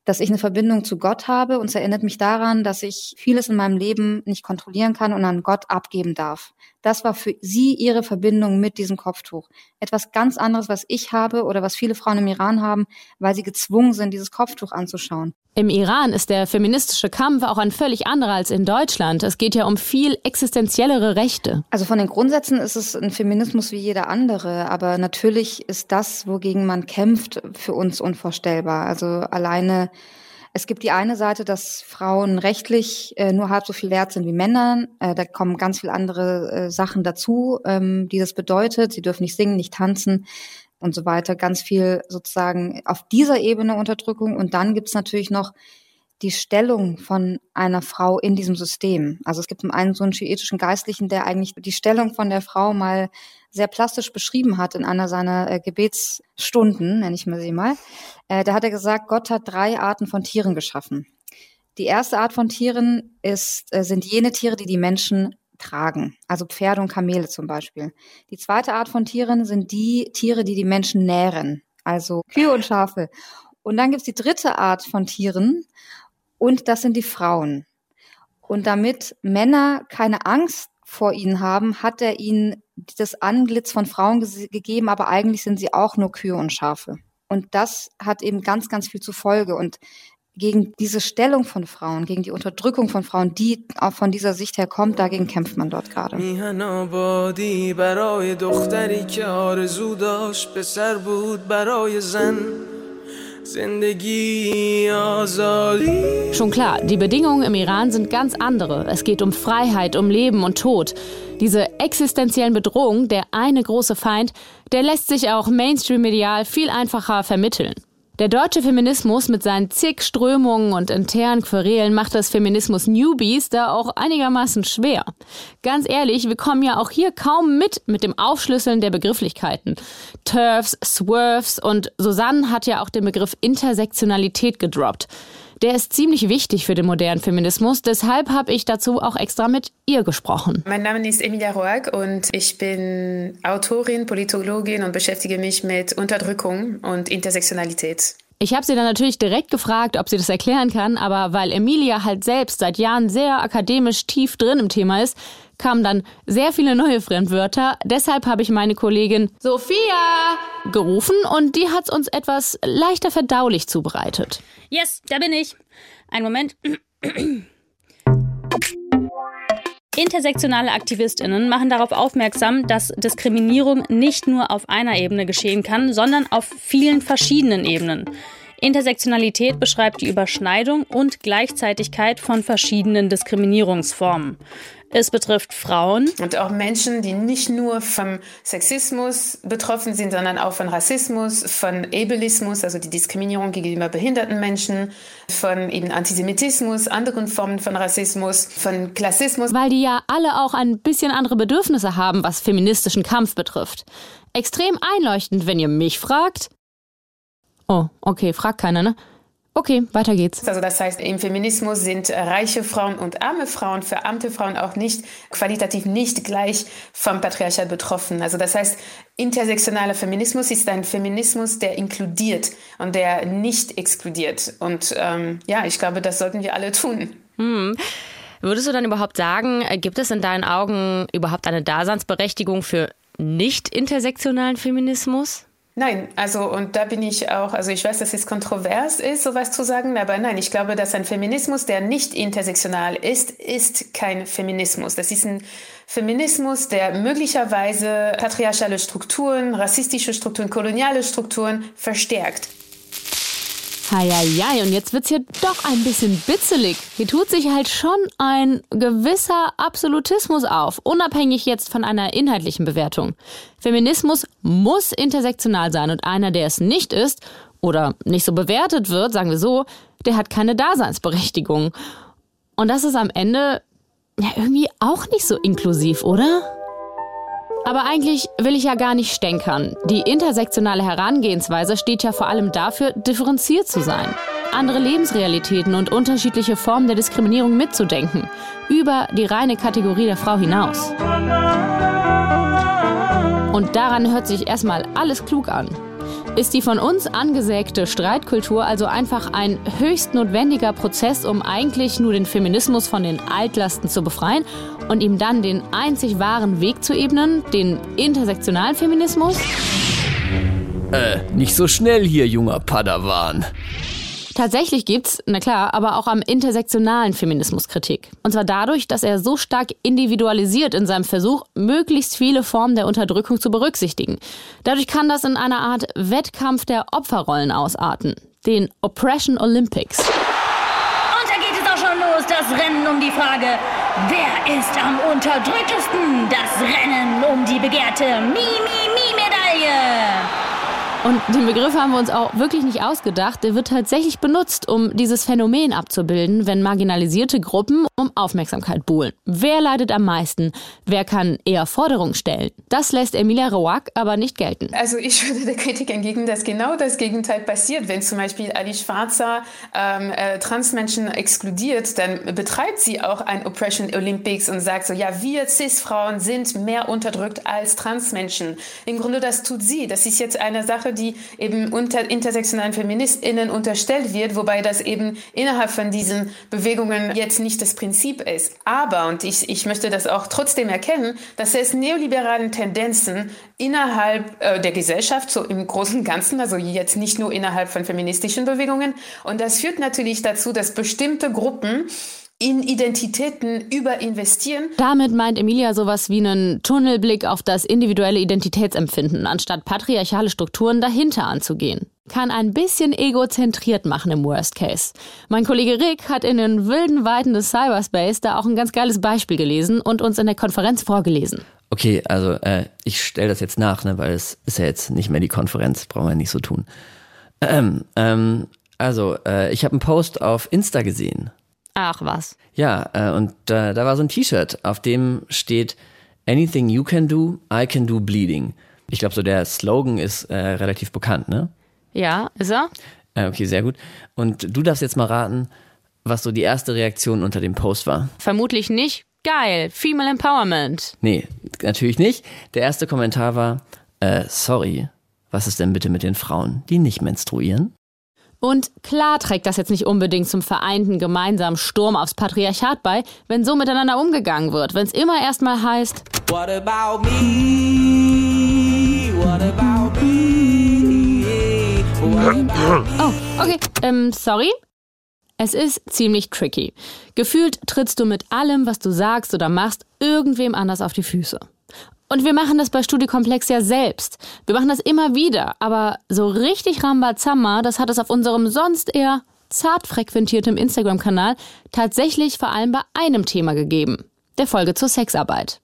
dass ich eine Verbindung zu Gott habe und es erinnert mich daran, dass ich vieles in meinem Leben nicht kontrollieren kann und an Gott abgeben darf. Das war für sie ihre Verbindung mit diesem Kopftuch. Etwas ganz anderes, was ich habe oder was viele Frauen im Iran haben, weil sie gezwungen sind, dieses Kopftuch anzuschauen. Im Iran ist der feministische Kampf auch ein völlig anderer als in Deutschland. Es geht ja um viel existenziellere Rechte. Also von den Grundsätzen ist es ein Feminismus wie jeder andere, aber natürlich ist das, wogegen man kämpft, für uns unvorstellbar. Also alleine es gibt die eine Seite, dass Frauen rechtlich äh, nur halb so viel wert sind wie Männer. Äh, da kommen ganz viele andere äh, Sachen dazu, ähm, die das bedeutet. Sie dürfen nicht singen, nicht tanzen und so weiter. Ganz viel sozusagen auf dieser Ebene Unterdrückung. Und dann gibt's natürlich noch die Stellung von einer Frau in diesem System. Also es gibt einen so einen schiitischen Geistlichen, der eigentlich die Stellung von der Frau mal sehr plastisch beschrieben hat in einer seiner äh, Gebetsstunden, nenne ich mal sie mal. Äh, da hat er gesagt, Gott hat drei Arten von Tieren geschaffen. Die erste Art von Tieren ist, äh, sind jene Tiere, die die Menschen tragen, also Pferde und Kamele zum Beispiel. Die zweite Art von Tieren sind die Tiere, die die Menschen nähren, also Kühe und Schafe. Und dann gibt's die dritte Art von Tieren und das sind die Frauen. Und damit Männer keine Angst vor ihnen haben, hat er ihnen das Anglitz von Frauen ge gegeben, aber eigentlich sind sie auch nur Kühe und Schafe. Und das hat eben ganz, ganz viel zur Folge. Und gegen diese Stellung von Frauen, gegen die Unterdrückung von Frauen, die auch von dieser Sicht her kommt, dagegen kämpft man dort gerade. Schon klar, die Bedingungen im Iran sind ganz andere. Es geht um Freiheit, um Leben und Tod. Diese existenziellen Bedrohungen, der eine große Feind, der lässt sich auch Mainstream-medial viel einfacher vermitteln. Der deutsche Feminismus mit seinen zig Strömungen und internen Querelen macht das Feminismus Newbies da auch einigermaßen schwer. Ganz ehrlich, wir kommen ja auch hier kaum mit mit dem Aufschlüsseln der Begrifflichkeiten. Turfs, Swerves und Susanne hat ja auch den Begriff Intersektionalität gedroppt. Der ist ziemlich wichtig für den modernen Feminismus. Deshalb habe ich dazu auch extra mit ihr gesprochen. Mein Name ist Emilia Roag und ich bin Autorin, Politologin und beschäftige mich mit Unterdrückung und Intersektionalität. Ich habe sie dann natürlich direkt gefragt, ob sie das erklären kann, aber weil Emilia halt selbst seit Jahren sehr akademisch tief drin im Thema ist, kamen dann sehr viele neue Fremdwörter. Deshalb habe ich meine Kollegin Sophia gerufen und die hat uns etwas leichter verdaulich zubereitet. Yes, da bin ich. Ein Moment. Intersektionale Aktivistinnen machen darauf aufmerksam, dass Diskriminierung nicht nur auf einer Ebene geschehen kann, sondern auf vielen verschiedenen Ebenen. Intersektionalität beschreibt die Überschneidung und Gleichzeitigkeit von verschiedenen Diskriminierungsformen. Es betrifft Frauen. Und auch Menschen, die nicht nur vom Sexismus betroffen sind, sondern auch von Rassismus, von Ableismus, also die Diskriminierung gegenüber behinderten Menschen, von eben Antisemitismus, anderen Formen von Rassismus, von Klassismus. Weil die ja alle auch ein bisschen andere Bedürfnisse haben, was feministischen Kampf betrifft. Extrem einleuchtend, wenn ihr mich fragt. Oh, okay, fragt keiner, ne? Okay, weiter geht's. Also das heißt, im Feminismus sind reiche Frauen und arme Frauen, verarmte Frauen auch nicht qualitativ nicht gleich vom Patriarchat betroffen. Also das heißt, intersektionaler Feminismus ist ein Feminismus, der inkludiert und der nicht exkludiert. Und ähm, ja, ich glaube, das sollten wir alle tun. Hm. Würdest du dann überhaupt sagen, gibt es in deinen Augen überhaupt eine Daseinsberechtigung für nicht intersektionalen Feminismus? Nein, also und da bin ich auch, also ich weiß, dass es kontrovers ist, sowas zu sagen, aber nein, ich glaube, dass ein Feminismus, der nicht intersektional ist, ist kein Feminismus. Das ist ein Feminismus, der möglicherweise patriarchale Strukturen, rassistische Strukturen, koloniale Strukturen verstärkt. Heieiei, und jetzt wird's hier doch ein bisschen bitzelig. Hier tut sich halt schon ein gewisser Absolutismus auf, unabhängig jetzt von einer inhaltlichen Bewertung. Feminismus muss intersektional sein und einer, der es nicht ist oder nicht so bewertet wird, sagen wir so, der hat keine Daseinsberechtigung. Und das ist am Ende ja irgendwie auch nicht so inklusiv, oder? Aber eigentlich will ich ja gar nicht stänkern. Die intersektionale Herangehensweise steht ja vor allem dafür, differenziert zu sein. Andere Lebensrealitäten und unterschiedliche Formen der Diskriminierung mitzudenken. Über die reine Kategorie der Frau hinaus. Und daran hört sich erstmal alles klug an. Ist die von uns angesägte Streitkultur also einfach ein höchst notwendiger Prozess, um eigentlich nur den Feminismus von den Altlasten zu befreien und ihm dann den einzig wahren Weg zu ebnen, den intersektionalen Feminismus? Äh, nicht so schnell hier, junger Padawan. Tatsächlich gibt's, na klar, aber auch am intersektionalen Feminismus Kritik. Und zwar dadurch, dass er so stark individualisiert in seinem Versuch, möglichst viele Formen der Unterdrückung zu berücksichtigen. Dadurch kann das in einer Art Wettkampf der Opferrollen ausarten. Den Oppression Olympics. Und da geht es auch schon los, das Rennen um die Frage, wer ist am unterdrücktesten? Das Rennen um die begehrte Mi-Mi-Mi-Medaille. Und den Begriff haben wir uns auch wirklich nicht ausgedacht. Der wird tatsächlich benutzt, um dieses Phänomen abzubilden, wenn marginalisierte Gruppen um Aufmerksamkeit buhlen. Wer leidet am meisten? Wer kann eher Forderungen stellen? Das lässt Emilia Roack aber nicht gelten. Also ich würde der Kritik entgegen, dass genau das Gegenteil passiert. Wenn zum Beispiel Ali Schwarzer ähm, äh, Transmenschen exkludiert, dann betreibt sie auch ein Oppression Olympics und sagt so, ja, wir Cis-Frauen sind mehr unterdrückt als Transmenschen. Im Grunde das tut sie. Das ist jetzt eine Sache, die eben unter intersektionalen FeministInnen unterstellt wird, wobei das eben innerhalb von diesen Bewegungen jetzt nicht das Prinzip ist. Aber, und ich, ich möchte das auch trotzdem erkennen, dass es neoliberalen Tendenzen innerhalb äh, der Gesellschaft, so im Großen Ganzen, also jetzt nicht nur innerhalb von feministischen Bewegungen. Und das führt natürlich dazu, dass bestimmte Gruppen in Identitäten überinvestieren. Damit meint Emilia sowas wie einen Tunnelblick auf das individuelle Identitätsempfinden, anstatt patriarchale Strukturen dahinter anzugehen. Kann ein bisschen egozentriert machen im Worst Case. Mein Kollege Rick hat in den wilden Weiten des Cyberspace da auch ein ganz geiles Beispiel gelesen und uns in der Konferenz vorgelesen. Okay, also äh, ich stelle das jetzt nach, ne, weil es ist ja jetzt nicht mehr die Konferenz, brauchen wir nicht so tun. Ähm, ähm, also, äh, ich habe einen Post auf Insta gesehen Ach was. Ja, äh, und äh, da war so ein T-Shirt, auf dem steht Anything you can do, I can do bleeding. Ich glaube, so der Slogan ist äh, relativ bekannt, ne? Ja, ist er? Äh, okay, sehr gut. Und du darfst jetzt mal raten, was so die erste Reaktion unter dem Post war. Vermutlich nicht. Geil, Female Empowerment. Nee, natürlich nicht. Der erste Kommentar war, äh, sorry, was ist denn bitte mit den Frauen, die nicht menstruieren? Und klar trägt das jetzt nicht unbedingt zum vereinten gemeinsamen Sturm aufs Patriarchat bei, wenn so miteinander umgegangen wird, wenn es immer erstmal heißt What about me? What about me? Oh, okay, ähm, sorry. Es ist ziemlich tricky. Gefühlt trittst du mit allem, was du sagst oder machst, irgendwem anders auf die Füße. Und wir machen das bei Studiekomplex ja selbst. Wir machen das immer wieder. Aber so richtig Rambazamba, das hat es auf unserem sonst eher zart frequentiertem Instagram-Kanal tatsächlich vor allem bei einem Thema gegeben. Der Folge zur Sexarbeit.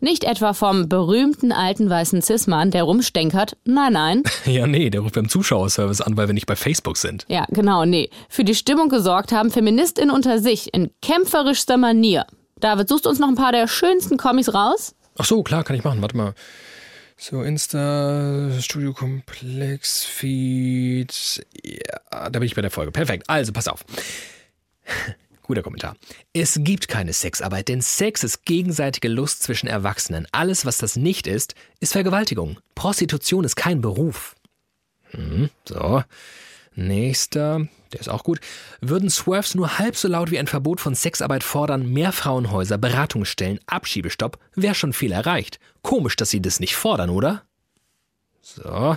Nicht etwa vom berühmten alten weißen Cis-Mann, der rumstenkert. Nein, nein. Ja, nee, der ruft beim Zuschauerservice an, weil wir nicht bei Facebook sind. Ja, genau, nee. Für die Stimmung gesorgt haben Feministinnen unter sich in kämpferischster Manier. David, suchst du uns noch ein paar der schönsten Comics raus? Ach so, klar, kann ich machen. Warte mal. So, Insta, Studio Komplex, Feed. Ja, da bin ich bei der Folge. Perfekt. Also, pass auf. Guter Kommentar. Es gibt keine Sexarbeit, denn Sex ist gegenseitige Lust zwischen Erwachsenen. Alles, was das nicht ist, ist Vergewaltigung. Prostitution ist kein Beruf. Hm, so. Nächster, der ist auch gut. Würden Swerves nur halb so laut wie ein Verbot von Sexarbeit fordern, mehr Frauenhäuser, Beratungsstellen, Abschiebestopp, wäre schon viel erreicht. Komisch, dass sie das nicht fordern, oder? So.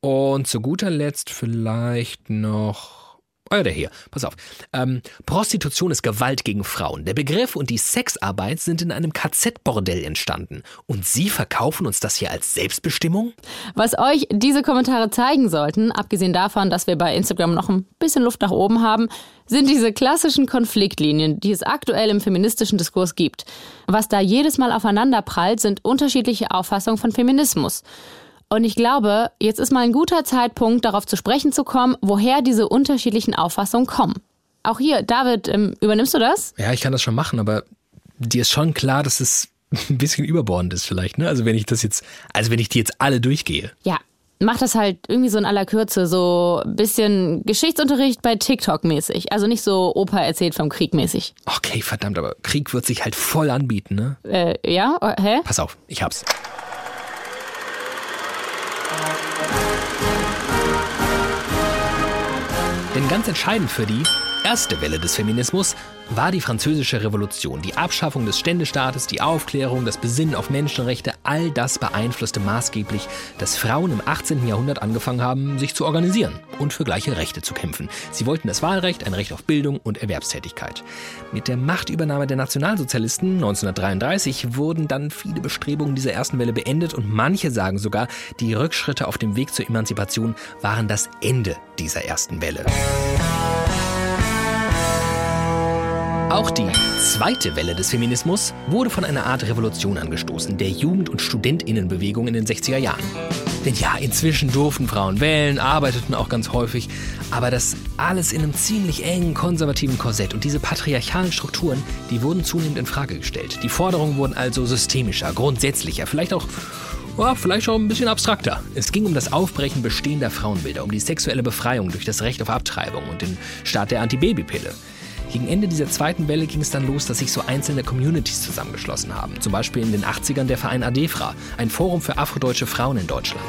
Und zu guter Letzt vielleicht noch Ja, der hier. Pass auf. Ähm, Prostitution ist Gewalt gegen Frauen. Der Begriff und die Sexarbeit sind in einem KZ-Bordell entstanden. Und Sie verkaufen uns das hier als Selbstbestimmung? Was euch diese Kommentare zeigen sollten, abgesehen davon, dass wir bei Instagram noch ein bisschen Luft nach oben haben, sind diese klassischen Konfliktlinien, die es aktuell im feministischen Diskurs gibt. Was da jedes Mal aufeinander prallt, sind unterschiedliche Auffassungen von Feminismus. Und ich glaube, jetzt ist mal ein guter Zeitpunkt, darauf zu sprechen zu kommen, woher diese unterschiedlichen Auffassungen kommen. Auch hier, David, ähm, übernimmst du das? Ja, ich kann das schon machen, aber dir ist schon klar, dass es ein bisschen überbordend ist vielleicht, ne? Also wenn ich das jetzt, also wenn ich die jetzt alle durchgehe. Ja, mach das halt irgendwie so in aller Kürze, so ein bisschen Geschichtsunterricht bei TikTok mäßig. Also nicht so Opa erzählt vom Krieg mäßig. Okay, verdammt, aber Krieg wird sich halt voll anbieten, ne? Äh, ja? Hä? Pass auf, ich hab's. Ganz entscheidend für die erste Welle des Feminismus war die Französische Revolution. Die Abschaffung des Ständestaates, die Aufklärung, das Besinnen auf Menschenrechte, all das beeinflusste maßgeblich, dass Frauen im 18. Jahrhundert angefangen haben, sich zu organisieren und für gleiche Rechte zu kämpfen. Sie wollten das Wahlrecht, ein Recht auf Bildung und Erwerbstätigkeit. Mit der Machtübernahme der Nationalsozialisten 1933 wurden dann viele Bestrebungen dieser ersten Welle beendet und manche sagen sogar, die Rückschritte auf dem Weg zur Emanzipation waren das Ende dieser ersten Welle. Auch die zweite Welle des Feminismus wurde von einer Art Revolution angestoßen, der Jugend- und Studentinnenbewegung in den 60er Jahren. Denn ja, inzwischen durften Frauen wählen, arbeiteten auch ganz häufig, aber das alles in einem ziemlich engen konservativen Korsett und diese patriarchalen Strukturen, die wurden zunehmend in Frage gestellt. Die Forderungen wurden also systemischer, grundsätzlicher, vielleicht auch ja, vielleicht auch ein bisschen abstrakter. Es ging um das Aufbrechen bestehender Frauenbilder, um die sexuelle Befreiung durch das Recht auf Abtreibung und den Start der Antibabypille. Gegen Ende dieser zweiten Welle ging es dann los, dass sich so einzelne Communities zusammengeschlossen haben. Zum Beispiel in den 80ern der Verein ADEFRA, ein Forum für afrodeutsche Frauen in Deutschland.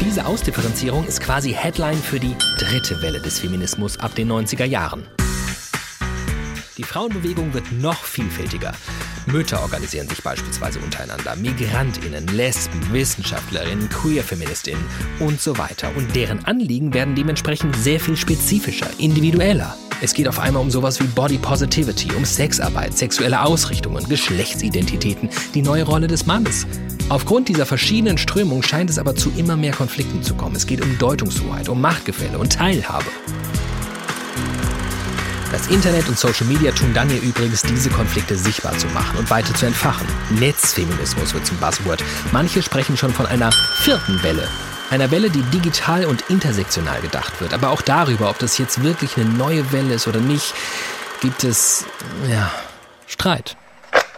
Diese Ausdifferenzierung ist quasi Headline für die dritte Welle des Feminismus ab den 90er Jahren. Die Frauenbewegung wird noch vielfältiger. Mütter organisieren sich beispielsweise untereinander, Migrantinnen, Lesben, Wissenschaftlerinnen, Queer-Feministinnen und so weiter. Und deren Anliegen werden dementsprechend sehr viel spezifischer, individueller. Es geht auf einmal um sowas wie Body Positivity, um Sexarbeit, sexuelle Ausrichtungen, Geschlechtsidentitäten, die neue Rolle des Mannes. Aufgrund dieser verschiedenen Strömungen scheint es aber zu immer mehr Konflikten zu kommen. Es geht um Deutungshoheit, um Machtgefälle und Teilhabe. Das Internet und Social Media tun dann hier übrigens, diese Konflikte sichtbar zu machen und weiter zu entfachen. Netzfeminismus wird zum Buzzword. Manche sprechen schon von einer vierten Welle. Einer Welle, die digital und intersektional gedacht wird. Aber auch darüber, ob das jetzt wirklich eine neue Welle ist oder nicht, gibt es, ja, Streit.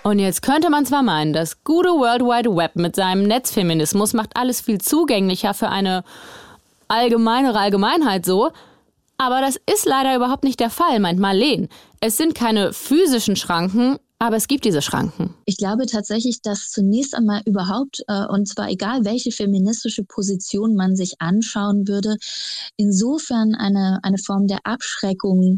Und jetzt könnte man zwar meinen, das gute World Wide Web mit seinem Netzfeminismus macht alles viel zugänglicher für eine allgemeinere Allgemeinheit so, aber das ist leider überhaupt nicht der Fall, meint Marleen. Es sind keine physischen Schranken, aber es gibt diese Schranken. Ich glaube tatsächlich, dass zunächst einmal überhaupt, äh, und zwar egal welche feministische Position man sich anschauen würde, insofern eine, eine Form der Abschreckung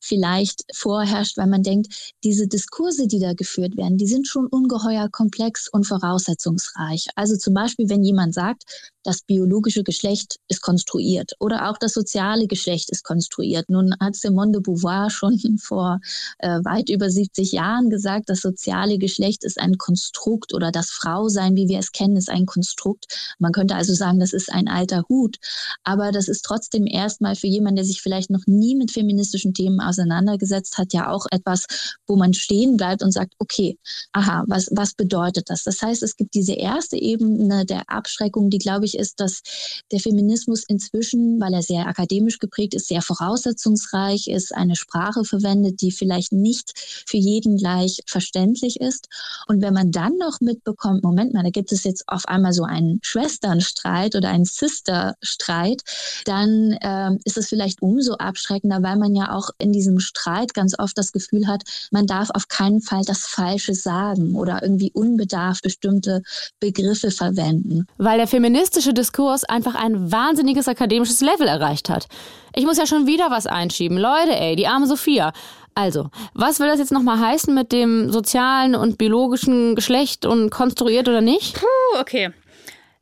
vielleicht vorherrscht, weil man denkt, diese Diskurse, die da geführt werden, die sind schon ungeheuer komplex und voraussetzungsreich. Also zum Beispiel, wenn jemand sagt, das biologische Geschlecht ist konstruiert oder auch das soziale Geschlecht ist konstruiert. Nun hat Simone de Beauvoir schon vor äh, weit über 70 Jahren gesagt, das soziale Geschlecht ist ein Konstrukt oder das Frausein, wie wir es kennen, ist ein Konstrukt. Man könnte also sagen, das ist ein alter Hut. Aber das ist trotzdem erstmal für jemanden, der sich vielleicht noch nie mit feministischen Themen auseinandergesetzt hat, ja auch etwas, wo man stehen bleibt und sagt, okay, aha, was, was bedeutet das? Das heißt, es gibt diese erste Ebene der Abschreckung, die, glaube ich, ist, dass der Feminismus inzwischen, weil er sehr akademisch geprägt ist, sehr voraussetzungsreich ist, eine Sprache verwendet, die vielleicht nicht für jeden gleich verständlich ist. Und wenn man dann noch mitbekommt, Moment mal, da gibt es jetzt auf einmal so einen Schwesternstreit oder einen Sisterstreit, dann äh, ist es vielleicht umso abschreckender, weil man ja auch in diesem Streit ganz oft das Gefühl hat, man darf auf keinen Fall das Falsche sagen oder irgendwie unbedarft bestimmte Begriffe verwenden. Weil der feministische Diskurs einfach ein wahnsinniges akademisches Level erreicht hat. Ich muss ja schon wieder was einschieben. Leute, ey, die arme Sophia. Also, was will das jetzt nochmal heißen mit dem sozialen und biologischen Geschlecht und konstruiert oder nicht? Puh, okay.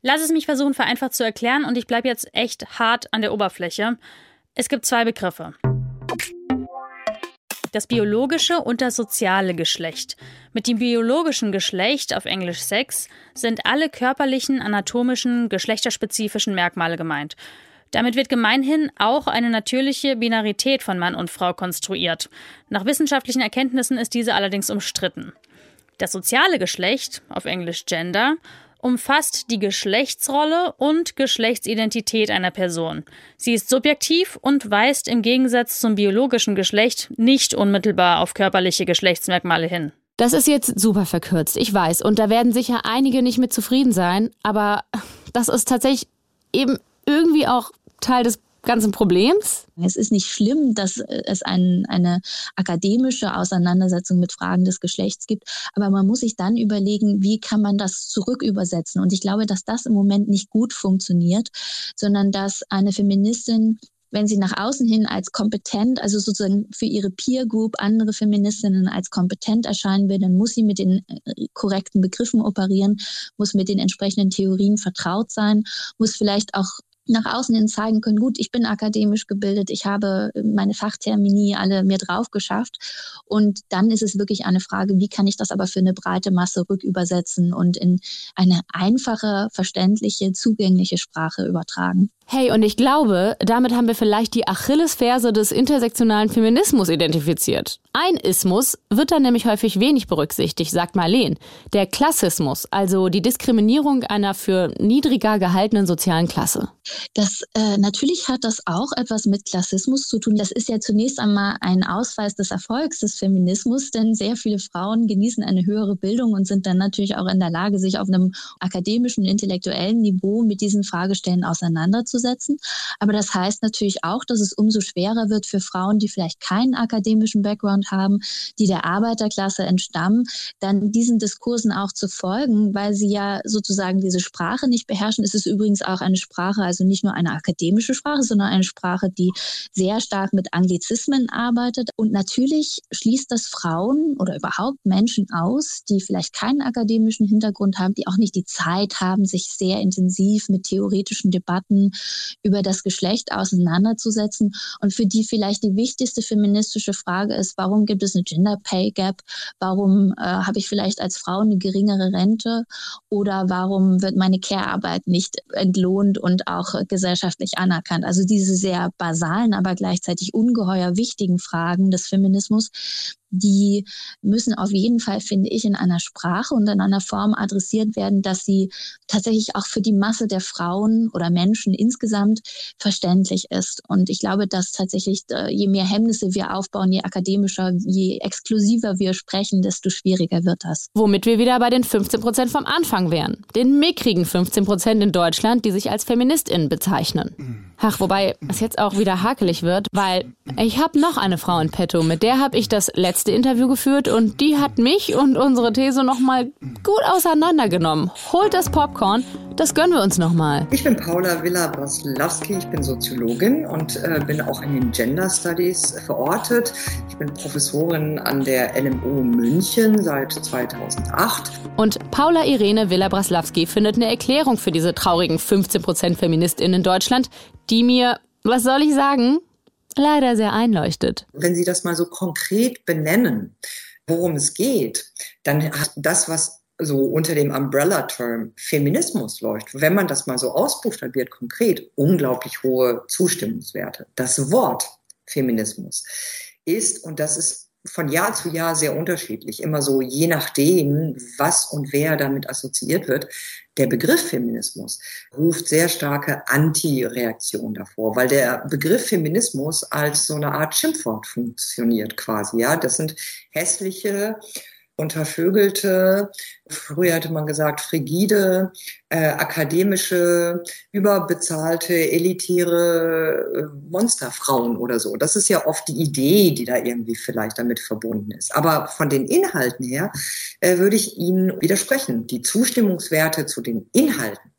Lass es mich versuchen, vereinfacht zu erklären und ich bleibe jetzt echt hart an der Oberfläche. Es gibt zwei Begriffe. Das biologische und das soziale Geschlecht. Mit dem biologischen Geschlecht, auf Englisch Sex, sind alle körperlichen, anatomischen, geschlechterspezifischen Merkmale gemeint. Damit wird gemeinhin auch eine natürliche Binarität von Mann und Frau konstruiert. Nach wissenschaftlichen Erkenntnissen ist diese allerdings umstritten. Das soziale Geschlecht, auf Englisch Gender, umfasst die Geschlechtsrolle und Geschlechtsidentität einer Person. Sie ist subjektiv und weist im Gegensatz zum biologischen Geschlecht nicht unmittelbar auf körperliche Geschlechtsmerkmale hin. Das ist jetzt super verkürzt, ich weiß, und da werden sicher einige nicht mit zufrieden sein, aber das ist tatsächlich eben irgendwie auch Teil des ganzen Problems? Es ist nicht schlimm, dass äh, es ein, eine akademische Auseinandersetzung mit Fragen des Geschlechts gibt, aber man muss sich dann überlegen, wie kann man das zurückübersetzen. Und ich glaube, dass das im Moment nicht gut funktioniert, sondern dass eine Feministin wenn sie nach außen hin als kompetent, also sozusagen für ihre Peer Group andere Feministinnen als kompetent erscheinen will, dann muss sie mit den äh, korrekten Begriffen operieren, muss mit den entsprechenden Theorien vertraut sein, muss vielleicht auch nach außen hin zeigen können, gut, ich bin akademisch gebildet, ich habe meine Fachtermini alle mir drauf geschafft. Und dann ist es wirklich eine Frage, wie kann ich das aber für eine breite Masse rückübersetzen und in eine einfache, verständliche, zugängliche Sprache übertragen. Hey, und ich glaube, damit haben wir vielleicht die Achillesferse des intersektionalen Feminismus identifiziert. Ein Ismus wird dann nämlich häufig wenig berücksichtigt, sagt Marleen. Der Klassismus, also die Diskriminierung einer für niedriger gehaltenen sozialen Klasse. Das äh, natürlich hat das auch etwas mit Klassismus zu tun. Das ist ja zunächst einmal ein Ausweis des Erfolgs des Feminismus, denn sehr viele Frauen genießen eine höhere Bildung und sind dann natürlich auch in der Lage, sich auf einem akademischen, intellektuellen Niveau mit diesen Fragestellen auseinanderzusetzen. Aber das heißt natürlich auch, dass es umso schwerer wird für Frauen, die vielleicht keinen akademischen Background haben, die der Arbeiterklasse entstammen, dann diesen Diskursen auch zu folgen, weil sie ja sozusagen diese Sprache nicht beherrschen. Es ist übrigens auch eine Sprache, also nicht nur eine akademische Sprache, sondern eine Sprache, die sehr stark mit Anglizismen arbeitet. Und natürlich schließt das Frauen oder überhaupt Menschen aus, die vielleicht keinen akademischen Hintergrund haben, die auch nicht die Zeit haben, sich sehr intensiv mit theoretischen Debatten über das Geschlecht auseinanderzusetzen und für die vielleicht die wichtigste feministische Frage ist, warum gibt es eine Gender Pay Gap? Warum äh, habe ich vielleicht als Frau eine geringere Rente? Oder warum wird meine Care-Arbeit nicht entlohnt und auch gesellschaftlich anerkannt? Also diese sehr basalen, aber gleichzeitig ungeheuer wichtigen Fragen des Feminismus, die müssen auf jeden Fall, finde ich, in einer Sprache und in einer Form adressiert werden, dass sie tatsächlich auch für die Masse der Frauen oder Menschen insgesamt verständlich ist. Und ich glaube, dass tatsächlich, äh, je mehr Hemmnisse wir aufbauen, je akademischer, je exklusiver wir sprechen, desto schwieriger wird das. Womit wir wieder bei den 15 Prozent vom Anfang wären. Den mickrigen 15 Prozent in Deutschland, die sich als FeministInnen bezeichnen. Ach, wobei es jetzt auch wieder hakelig wird, weil ich habe noch eine Frau in petto, mit der habe ich das letzte Interview geführt und die hat mich und unsere These nochmal gut auseinandergenommen. Holt das Popcorn, das gönnen wir uns nochmal. Ich bin Paula Villa-Braslawski, ich bin Soziologin und äh, bin auch in den Gender Studies verortet. Ich bin Professorin an der LMU München seit 2008. Und Paula Irene Villa-Braslawski findet eine Erklärung für diese traurigen 15% FeministInnen in Deutschland, die mir, was soll ich sagen, leider sehr einleuchtet. Wenn Sie das mal so konkret benennen, worum es geht, dann hat das, was so unter dem Umbrella-Term Feminismus läuft, wenn man das mal so ausbuchstabiert konkret, unglaublich hohe Zustimmungswerte. Das Wort Feminismus ist, und das ist von Jahr zu Jahr sehr unterschiedlich, immer so je nachdem, was und wer damit assoziiert wird. Der Begriff Feminismus ruft sehr starke Anti-Reaktion davor, weil der Begriff Feminismus als so eine Art Schimpfwort funktioniert quasi. Ja, das sind hässliche untervögelte, früher hätte man gesagt frigide, äh, akademische, überbezahlte, elitäre äh, Monsterfrauen oder so. Das ist ja oft die Idee, die da irgendwie vielleicht damit verbunden ist. Aber von den Inhalten her äh, würde ich Ihnen widersprechen. Die Zustimmungswerte zu den Inhalten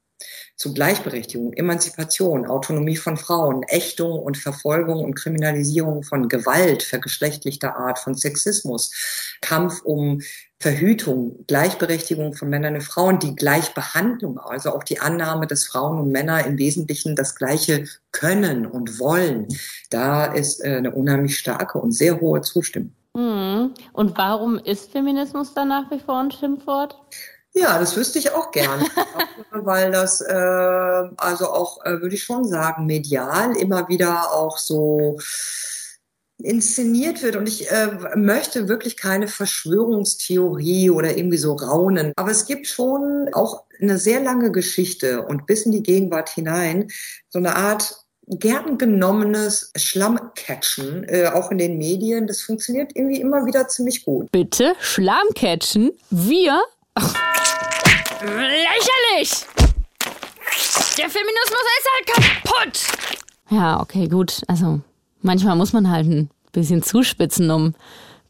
zu Gleichberechtigung, Emanzipation, Autonomie von Frauen, Ächtung und Verfolgung und Kriminalisierung von Gewalt vergeschlechtlichter Art, von Sexismus, Kampf um Verhütung, Gleichberechtigung von Männern und Frauen, die Gleichbehandlung, also auch die Annahme, dass Frauen und Männer im Wesentlichen das Gleiche können und wollen. Da ist äh, eine unheimlich starke und sehr hohe Zustimmung. Hm. Und warum ist Feminismus dann nach wie vor ein Schimpfwort? Ja, das wüsste ich auch gerne, weil das äh, also auch, äh, würde ich schon sagen, medial immer wieder auch so inszeniert wird. Und ich äh, möchte wirklich keine Verschwörungstheorie oder irgendwie so raunen. Aber es gibt schon auch eine sehr lange Geschichte und bis in die Gegenwart hinein so eine Art gern genommenes Schlammcatchen, äh, auch in den Medien. Das funktioniert irgendwie immer wieder ziemlich gut. Bitte? Schlammcatchen? Wir? Lächerlich! Der Feminismus ist halt kaputt! Ja, okay, gut. Also Manchmal muss man halt ein bisschen zuspitzen, um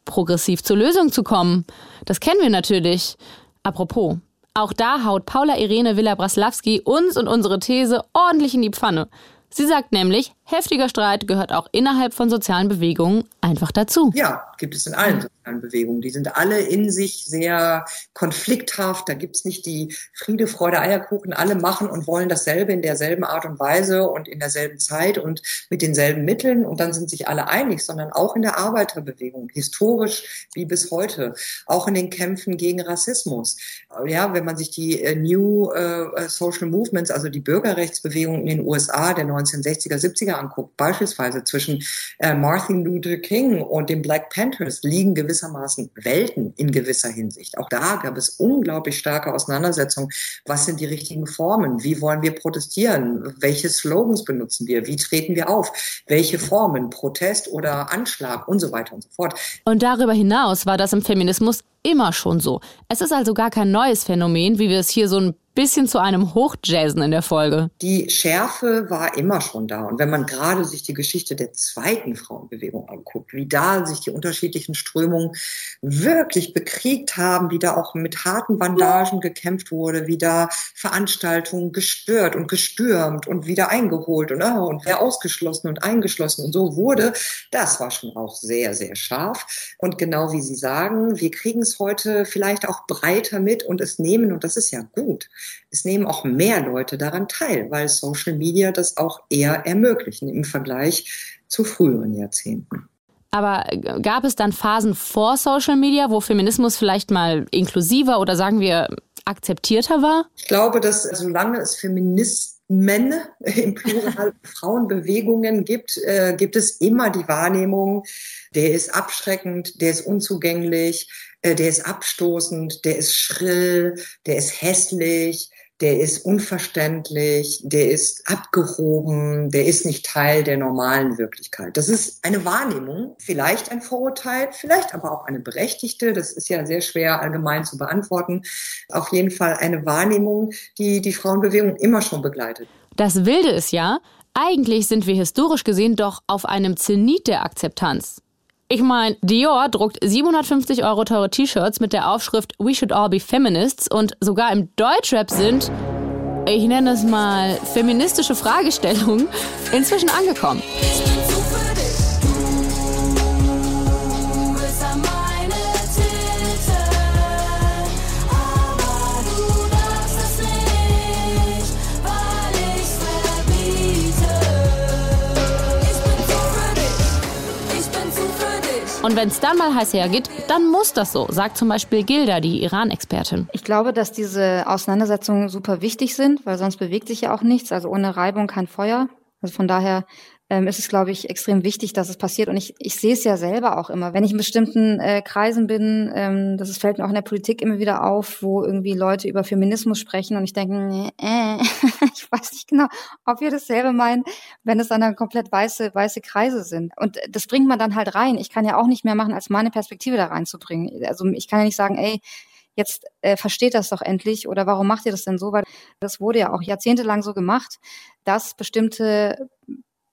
progressiv zur Lösung zu kommen. Das kennen wir natürlich. Apropos, auch da haut Paula Irene Villa-Braslawski uns und unsere These ordentlich in die Pfanne. Sie sagt nämlich, heftiger Streit gehört auch innerhalb von sozialen Bewegungen einfach dazu. Ja, gibt es in allen sozialen Bewegungen. Die sind alle in sich sehr konflikthaft. Da gibt es nicht die Friede, Freude, Eierkuchen. Alle machen und wollen dasselbe in derselben Art und Weise und in derselben Zeit und mit denselben Mitteln. Und dann sind sich alle einig, sondern auch in der Arbeiterbewegung, historisch wie bis heute. Auch in den Kämpfen gegen Rassismus. Ja, wenn man sich die äh, New äh, Social Movements, also die Bürgerrechtsbewegung in den USA der 1960er, 70er anguckt, beispielsweise zwischen äh, Martin Luther King und den Black Panthers, liegen gewissermaßen Welten in gewisser Hinsicht. Auch da gab es unglaublich starke Auseinandersetzungen. Was sind die richtigen Formen? Wie wollen wir protestieren? Welche Slogans benutzen wir? Wie treten wir auf? Welche Formen? Protest oder Anschlag und so weiter und so fort. Und darüber hinaus war das im Feminismus immer schon so. Es ist also gar kein neues Phänomen, wie wir es hier so ein bisschen zu einem Hochjazzen in der Folge. Die Schärfe war immer schon da. Und wenn man gerade sich die Geschichte der zweiten Frauenbewegung anguckt, wie da sich die unterschiedlichen Strömungen wirklich bekriegt haben, wie da auch mit harten Bandagen gekämpft wurde, wie da Veranstaltungen gestört und gestürmt und wieder eingeholt und, oh, und wer ausgeschlossen und eingeschlossen und so wurde, das war schon auch sehr, sehr scharf. Und genau wie Sie sagen, wir kriegen es heute vielleicht auch breiter mit und es nehmen, und das ist ja gut, es nehmen auch mehr Leute daran teil, weil Social Media das auch eher ermöglichen im Vergleich zu früheren Jahrzehnten. Aber gab es dann Phasen vor Social Media, wo Feminismus vielleicht mal inklusiver oder sagen wir akzeptierter war? Ich glaube, dass solange es Feministmen im Plural Frauenbewegungen gibt, äh, gibt es immer die Wahrnehmung, der ist abschreckend, der ist unzugänglich, äh, der ist abstoßend, der ist schrill, der ist hässlich, der ist unverständlich, der ist abgehoben, der ist nicht Teil der normalen Wirklichkeit. Das ist eine Wahrnehmung, vielleicht ein Vorurteil, vielleicht aber auch eine berechtigte. Das ist ja sehr schwer allgemein zu beantworten. Auf jeden Fall eine Wahrnehmung, die die Frauenbewegung immer schon begleitet. Das Wilde ist ja, eigentlich sind wir historisch gesehen doch auf einem Zenit der Akzeptanz. Ich meine, Dior druckt 750 Euro teure T-Shirts mit der Aufschrift We should all be feminists und sogar im Deutschrap sind, ich nenne es mal, feministische Fragestellungen inzwischen angekommen. Und wenn es dann mal heiß hergeht, dann muss das so, sagt zum Beispiel Gilda, die Iran-Expertin. Ich glaube, dass diese Auseinandersetzungen super wichtig sind, weil sonst bewegt sich ja auch nichts. Also ohne Reibung kein Feuer. Also von daher ähm, ist es, glaube ich, extrem wichtig, dass es passiert. Und ich, ich sehe es ja selber auch immer. Wenn ich in bestimmten äh, Kreisen bin, ähm, das fällt mir auch in der Politik immer wieder auf, wo irgendwie Leute über Feminismus sprechen und ich denke, äh, ich weiß nicht genau, ob wir dasselbe meinen, wenn es dann, komplett weiße, weiße Kreise sind. Und das bringt man dann halt rein. Ich kann ja auch nicht mehr machen, als meine Perspektive da reinzubringen. Also ich kann ja nicht sagen, ey, jetzt äh, versteht das doch endlich oder warum macht ihr das denn so? Weil das wurde ja auch jahrzehntelang so gemacht, dass bestimmte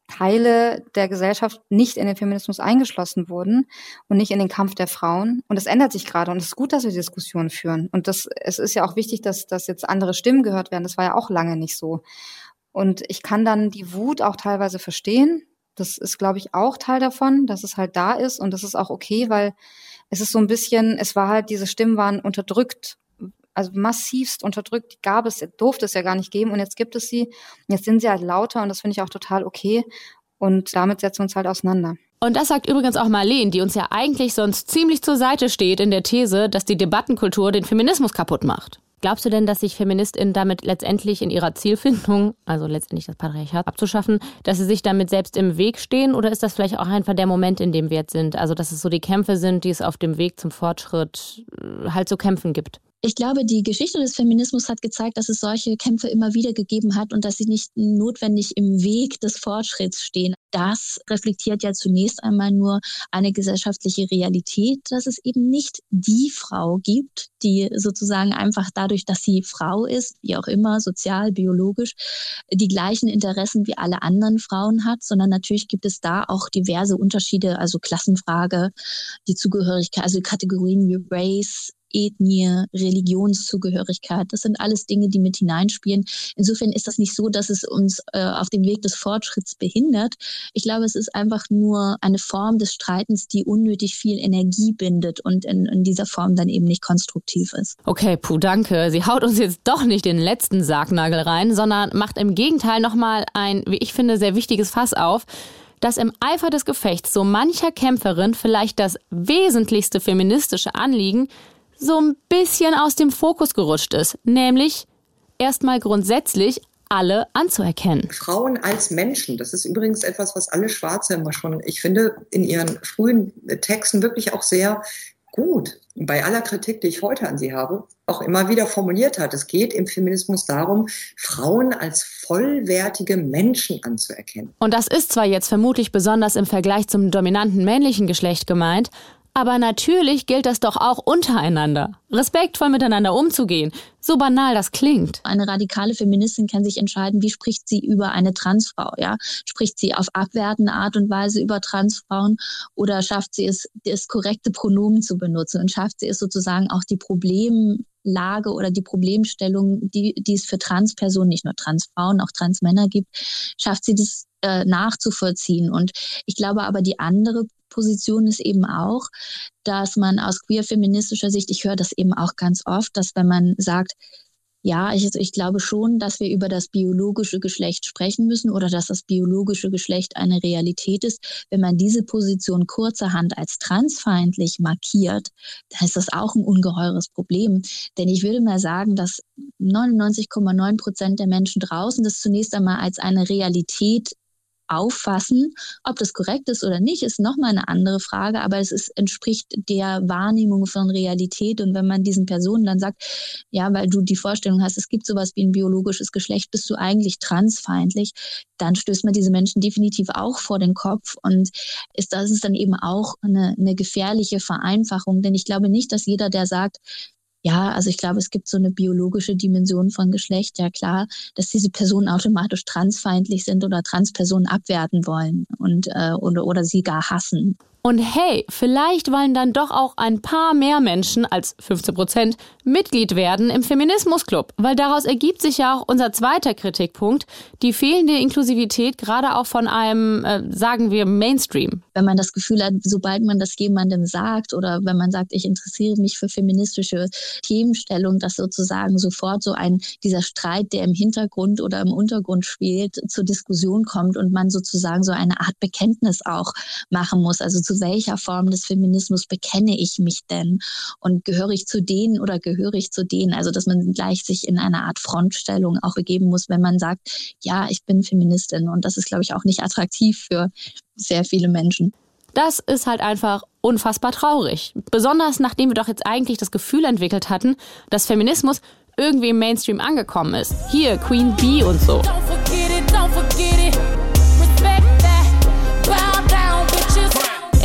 Teile der Gesellschaft nicht in den Feminismus eingeschlossen wurden und nicht in den Kampf der Frauen. Und das ändert sich gerade und es ist gut, dass wir Diskussionen führen. Und das, es ist ja auch wichtig, dass, dass jetzt andere Stimmen gehört werden. Das war ja auch lange nicht so. Und ich kann dann die Wut auch teilweise verstehen. Das ist, glaube ich, auch Teil davon, dass es halt da ist und das ist auch okay, weil es ist so ein bisschen, es war halt, diese Stimmen waren unterdrückt also massivst unterdrückt, die gab es, durfte es ja gar nicht geben und jetzt gibt es sie. Und jetzt sind sie halt lauter und das finde ich auch total okay. Und damit setzen wir uns halt auseinander. Und das sagt übrigens auch Marlene, die uns ja eigentlich sonst ziemlich zur Seite steht in der These, dass die Debattenkultur den Feminismus kaputt macht. Glaubst du denn, dass sich FeministInnen damit letztendlich in ihrer Zielfindung, also letztendlich das Patriarchat abzuschaffen, dass sie sich damit selbst im Weg stehen? Oder ist das vielleicht auch einfach der Moment, in dem wir jetzt sind? Also, dass es so die Kämpfe sind, die es auf dem Weg zum Fortschritt äh, halt zu kämpfen gibt? Ich glaube, die Geschichte des Feminismus hat gezeigt, dass es solche Kämpfe immer wieder gegeben hat und dass sie nicht notwendig im Weg des Fortschritts stehen. Das reflektiert ja zunächst einmal nur eine gesellschaftliche Realität, dass es eben nicht die Frau gibt, die sozusagen einfach dadurch, dass sie Frau ist, wie auch immer, sozial, biologisch, die gleichen Interessen wie alle anderen Frauen hat, sondern natürlich gibt es da auch diverse Unterschiede, also Klassenfrage, die Zugehörigkeit, also Kategorien wie Race, Ethnie, Religionszugehörigkeit. Das sind alles Dinge, die mit hineinspielen. Insofern ist das nicht so, dass es uns äh, auf dem Weg des Fortschritts behindert. Ich glaube, es ist einfach nur eine Form des Streitens, die unnötig viel Energie bindet und in, in dieser Form dann eben nicht konstruktiv ist. Okay, puh, danke. Sie haut uns jetzt doch nicht den letzten Sargnagel rein, sondern macht im Gegenteil nochmal ein, wie ich finde, sehr wichtiges Fass auf dass im Eifer des Gefechts so mancher Kämpferin vielleicht das wesentlichste feministische Anliegen so ein bisschen aus dem Fokus gerutscht ist, nämlich erstmal grundsätzlich alle anzuerkennen. Frauen als Menschen, das ist übrigens etwas, was alle Schwarze immer schon, ich finde, in ihren frühen Texten wirklich auch sehr gut, bei aller Kritik, die ich heute an sie habe, auch immer wieder formuliert hat. Es geht im Feminismus darum, Frauen als vollwertige Menschen anzuerkennen. Und das ist zwar jetzt vermutlich besonders im Vergleich zum dominanten männlichen Geschlecht gemeint, aber natürlich gilt das doch auch untereinander. Respektvoll miteinander umzugehen. So banal das klingt. Eine radikale Feministin kann sich entscheiden, wie spricht sie über eine Transfrau, ja? Spricht sie auf abwertende Art und Weise über Transfrauen oder schafft sie es, das korrekte Pronomen zu benutzen und schafft sie es sozusagen auch die Problemlage oder die Problemstellung, die, die es für Transpersonen, nicht nur Transfrauen, auch Transmänner gibt, schafft sie das äh, nachzuvollziehen. Und ich glaube aber, die andere Position ist eben auch, dass man aus queer-feministischer Sicht, ich höre das eben auch ganz oft, dass wenn man sagt, ja, ich, ich glaube schon, dass wir über das biologische Geschlecht sprechen müssen oder dass das biologische Geschlecht eine Realität ist. Wenn man diese Position kurzerhand als transfeindlich markiert, dann ist das auch ein ungeheures Problem. Denn ich würde mal sagen, dass 99,9 Prozent der Menschen draußen das zunächst einmal als eine Realität auffassen. Ob das korrekt ist oder nicht, ist nochmal eine andere Frage, aber es ist, entspricht der Wahrnehmung von Realität. Und wenn man diesen Personen dann sagt, ja, weil du die Vorstellung hast, es gibt sowas wie ein biologisches Geschlecht, bist du eigentlich transfeindlich, dann stößt man diese Menschen definitiv auch vor den Kopf. Und ist, das ist dann eben auch eine, eine gefährliche Vereinfachung, denn ich glaube nicht, dass jeder, der sagt, ja, also ich glaube, es gibt so eine biologische Dimension von Geschlecht. Ja klar, dass diese Personen automatisch transfeindlich sind oder Transpersonen abwerten wollen und äh, oder, oder sie gar hassen. Und hey, vielleicht wollen dann doch auch ein paar mehr Menschen als 15 Prozent Mitglied werden im Feminismusclub, weil daraus ergibt sich ja auch unser zweiter Kritikpunkt, die fehlende Inklusivität gerade auch von einem, äh, sagen wir, Mainstream. Wenn man das Gefühl hat, sobald man das jemandem sagt oder wenn man sagt, ich interessiere mich für feministische Themenstellung, dass sozusagen sofort so ein, dieser Streit, der im Hintergrund oder im Untergrund spielt, zur Diskussion kommt und man sozusagen so eine Art Bekenntnis auch machen muss, also zu welcher Form des Feminismus bekenne ich mich denn? Und gehöre ich zu denen oder gehöre ich zu denen? Also, dass man gleich sich in eine Art Frontstellung auch begeben muss, wenn man sagt, ja, ich bin Feministin. Und das ist, glaube ich, auch nicht attraktiv für sehr viele Menschen. Das ist halt einfach unfassbar traurig. Besonders nachdem wir doch jetzt eigentlich das Gefühl entwickelt hatten, dass Feminismus irgendwie im Mainstream angekommen ist. Hier Queen Bee und so. Don't forget it, don't forget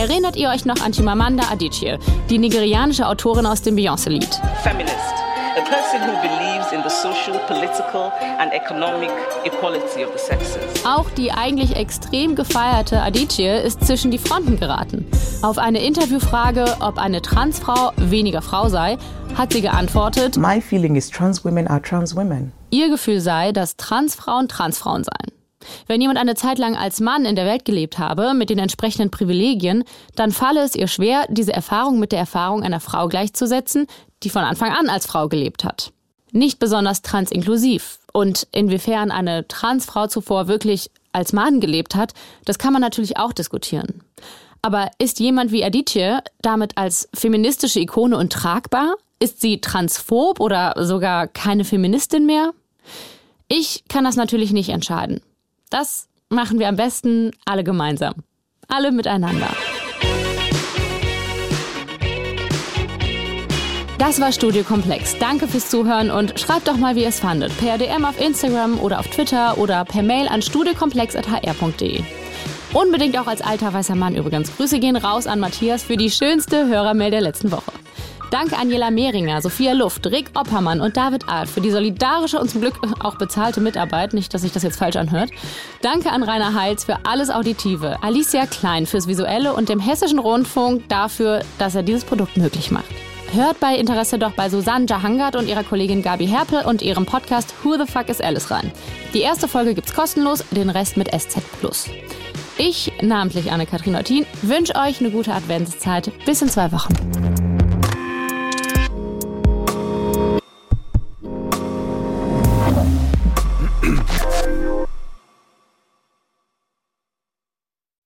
Erinnert ihr euch noch an Chimamanda Adichie, die nigerianische Autorin aus dem Beyoncé-Lied? Feminist. a person who believes in the social, political and economic equality of the sexes. Auch die eigentlich extrem gefeierte Adichie ist zwischen die Fronten geraten. Auf eine Interviewfrage, ob eine Transfrau weniger Frau sei, hat sie geantwortet: My feeling is trans women are trans women. Ihr Gefühl sei, dass Transfrauen Transfrauen seien. Wenn jemand eine Zeit lang als Mann in der Welt gelebt habe, mit den entsprechenden Privilegien, dann falle es ihr schwer, diese Erfahrung mit der Erfahrung einer Frau gleichzusetzen, die von Anfang an als Frau gelebt hat. Nicht besonders transinklusiv. Und inwiefern eine Transfrau zuvor wirklich als Mann gelebt hat, das kann man natürlich auch diskutieren. Aber ist jemand wie Aditya damit als feministische Ikone untragbar? Ist sie transphob oder sogar keine Feministin mehr? Ich kann das natürlich nicht entscheiden. Das machen wir am besten alle gemeinsam. Alle miteinander. Das war Studio Komplex. Danke fürs Zuhören und schreibt doch mal, wie ihr es fandet. Per DM auf Instagram oder auf Twitter oder per Mail an studiokomplex.hr.de. Unbedingt auch als alter weißer Mann übrigens. Grüße gehen raus an Matthias für die schönste Hörermail der letzten Woche. Danke Angela Mehringer, Sophia Luft, Rick Oppermann und David Art für die solidarische und zum Glück auch bezahlte Mitarbeit. Nicht, dass sich das jetzt falsch anhört. Danke an Rainer Heils für alles Auditive, Alicia Klein fürs Visuelle und dem Hessischen Rundfunk dafür, dass er dieses Produkt möglich macht. Hört bei Interesse doch bei Susanne Jahangard und ihrer Kollegin Gabi Herpel und ihrem Podcast Who the Fuck is Alice rein. Die erste Folge gibt's kostenlos, den Rest mit SZ. Ich, namentlich Anne-Kathrin Eutin, wünsche euch eine gute Adventszeit. Bis in zwei Wochen. you.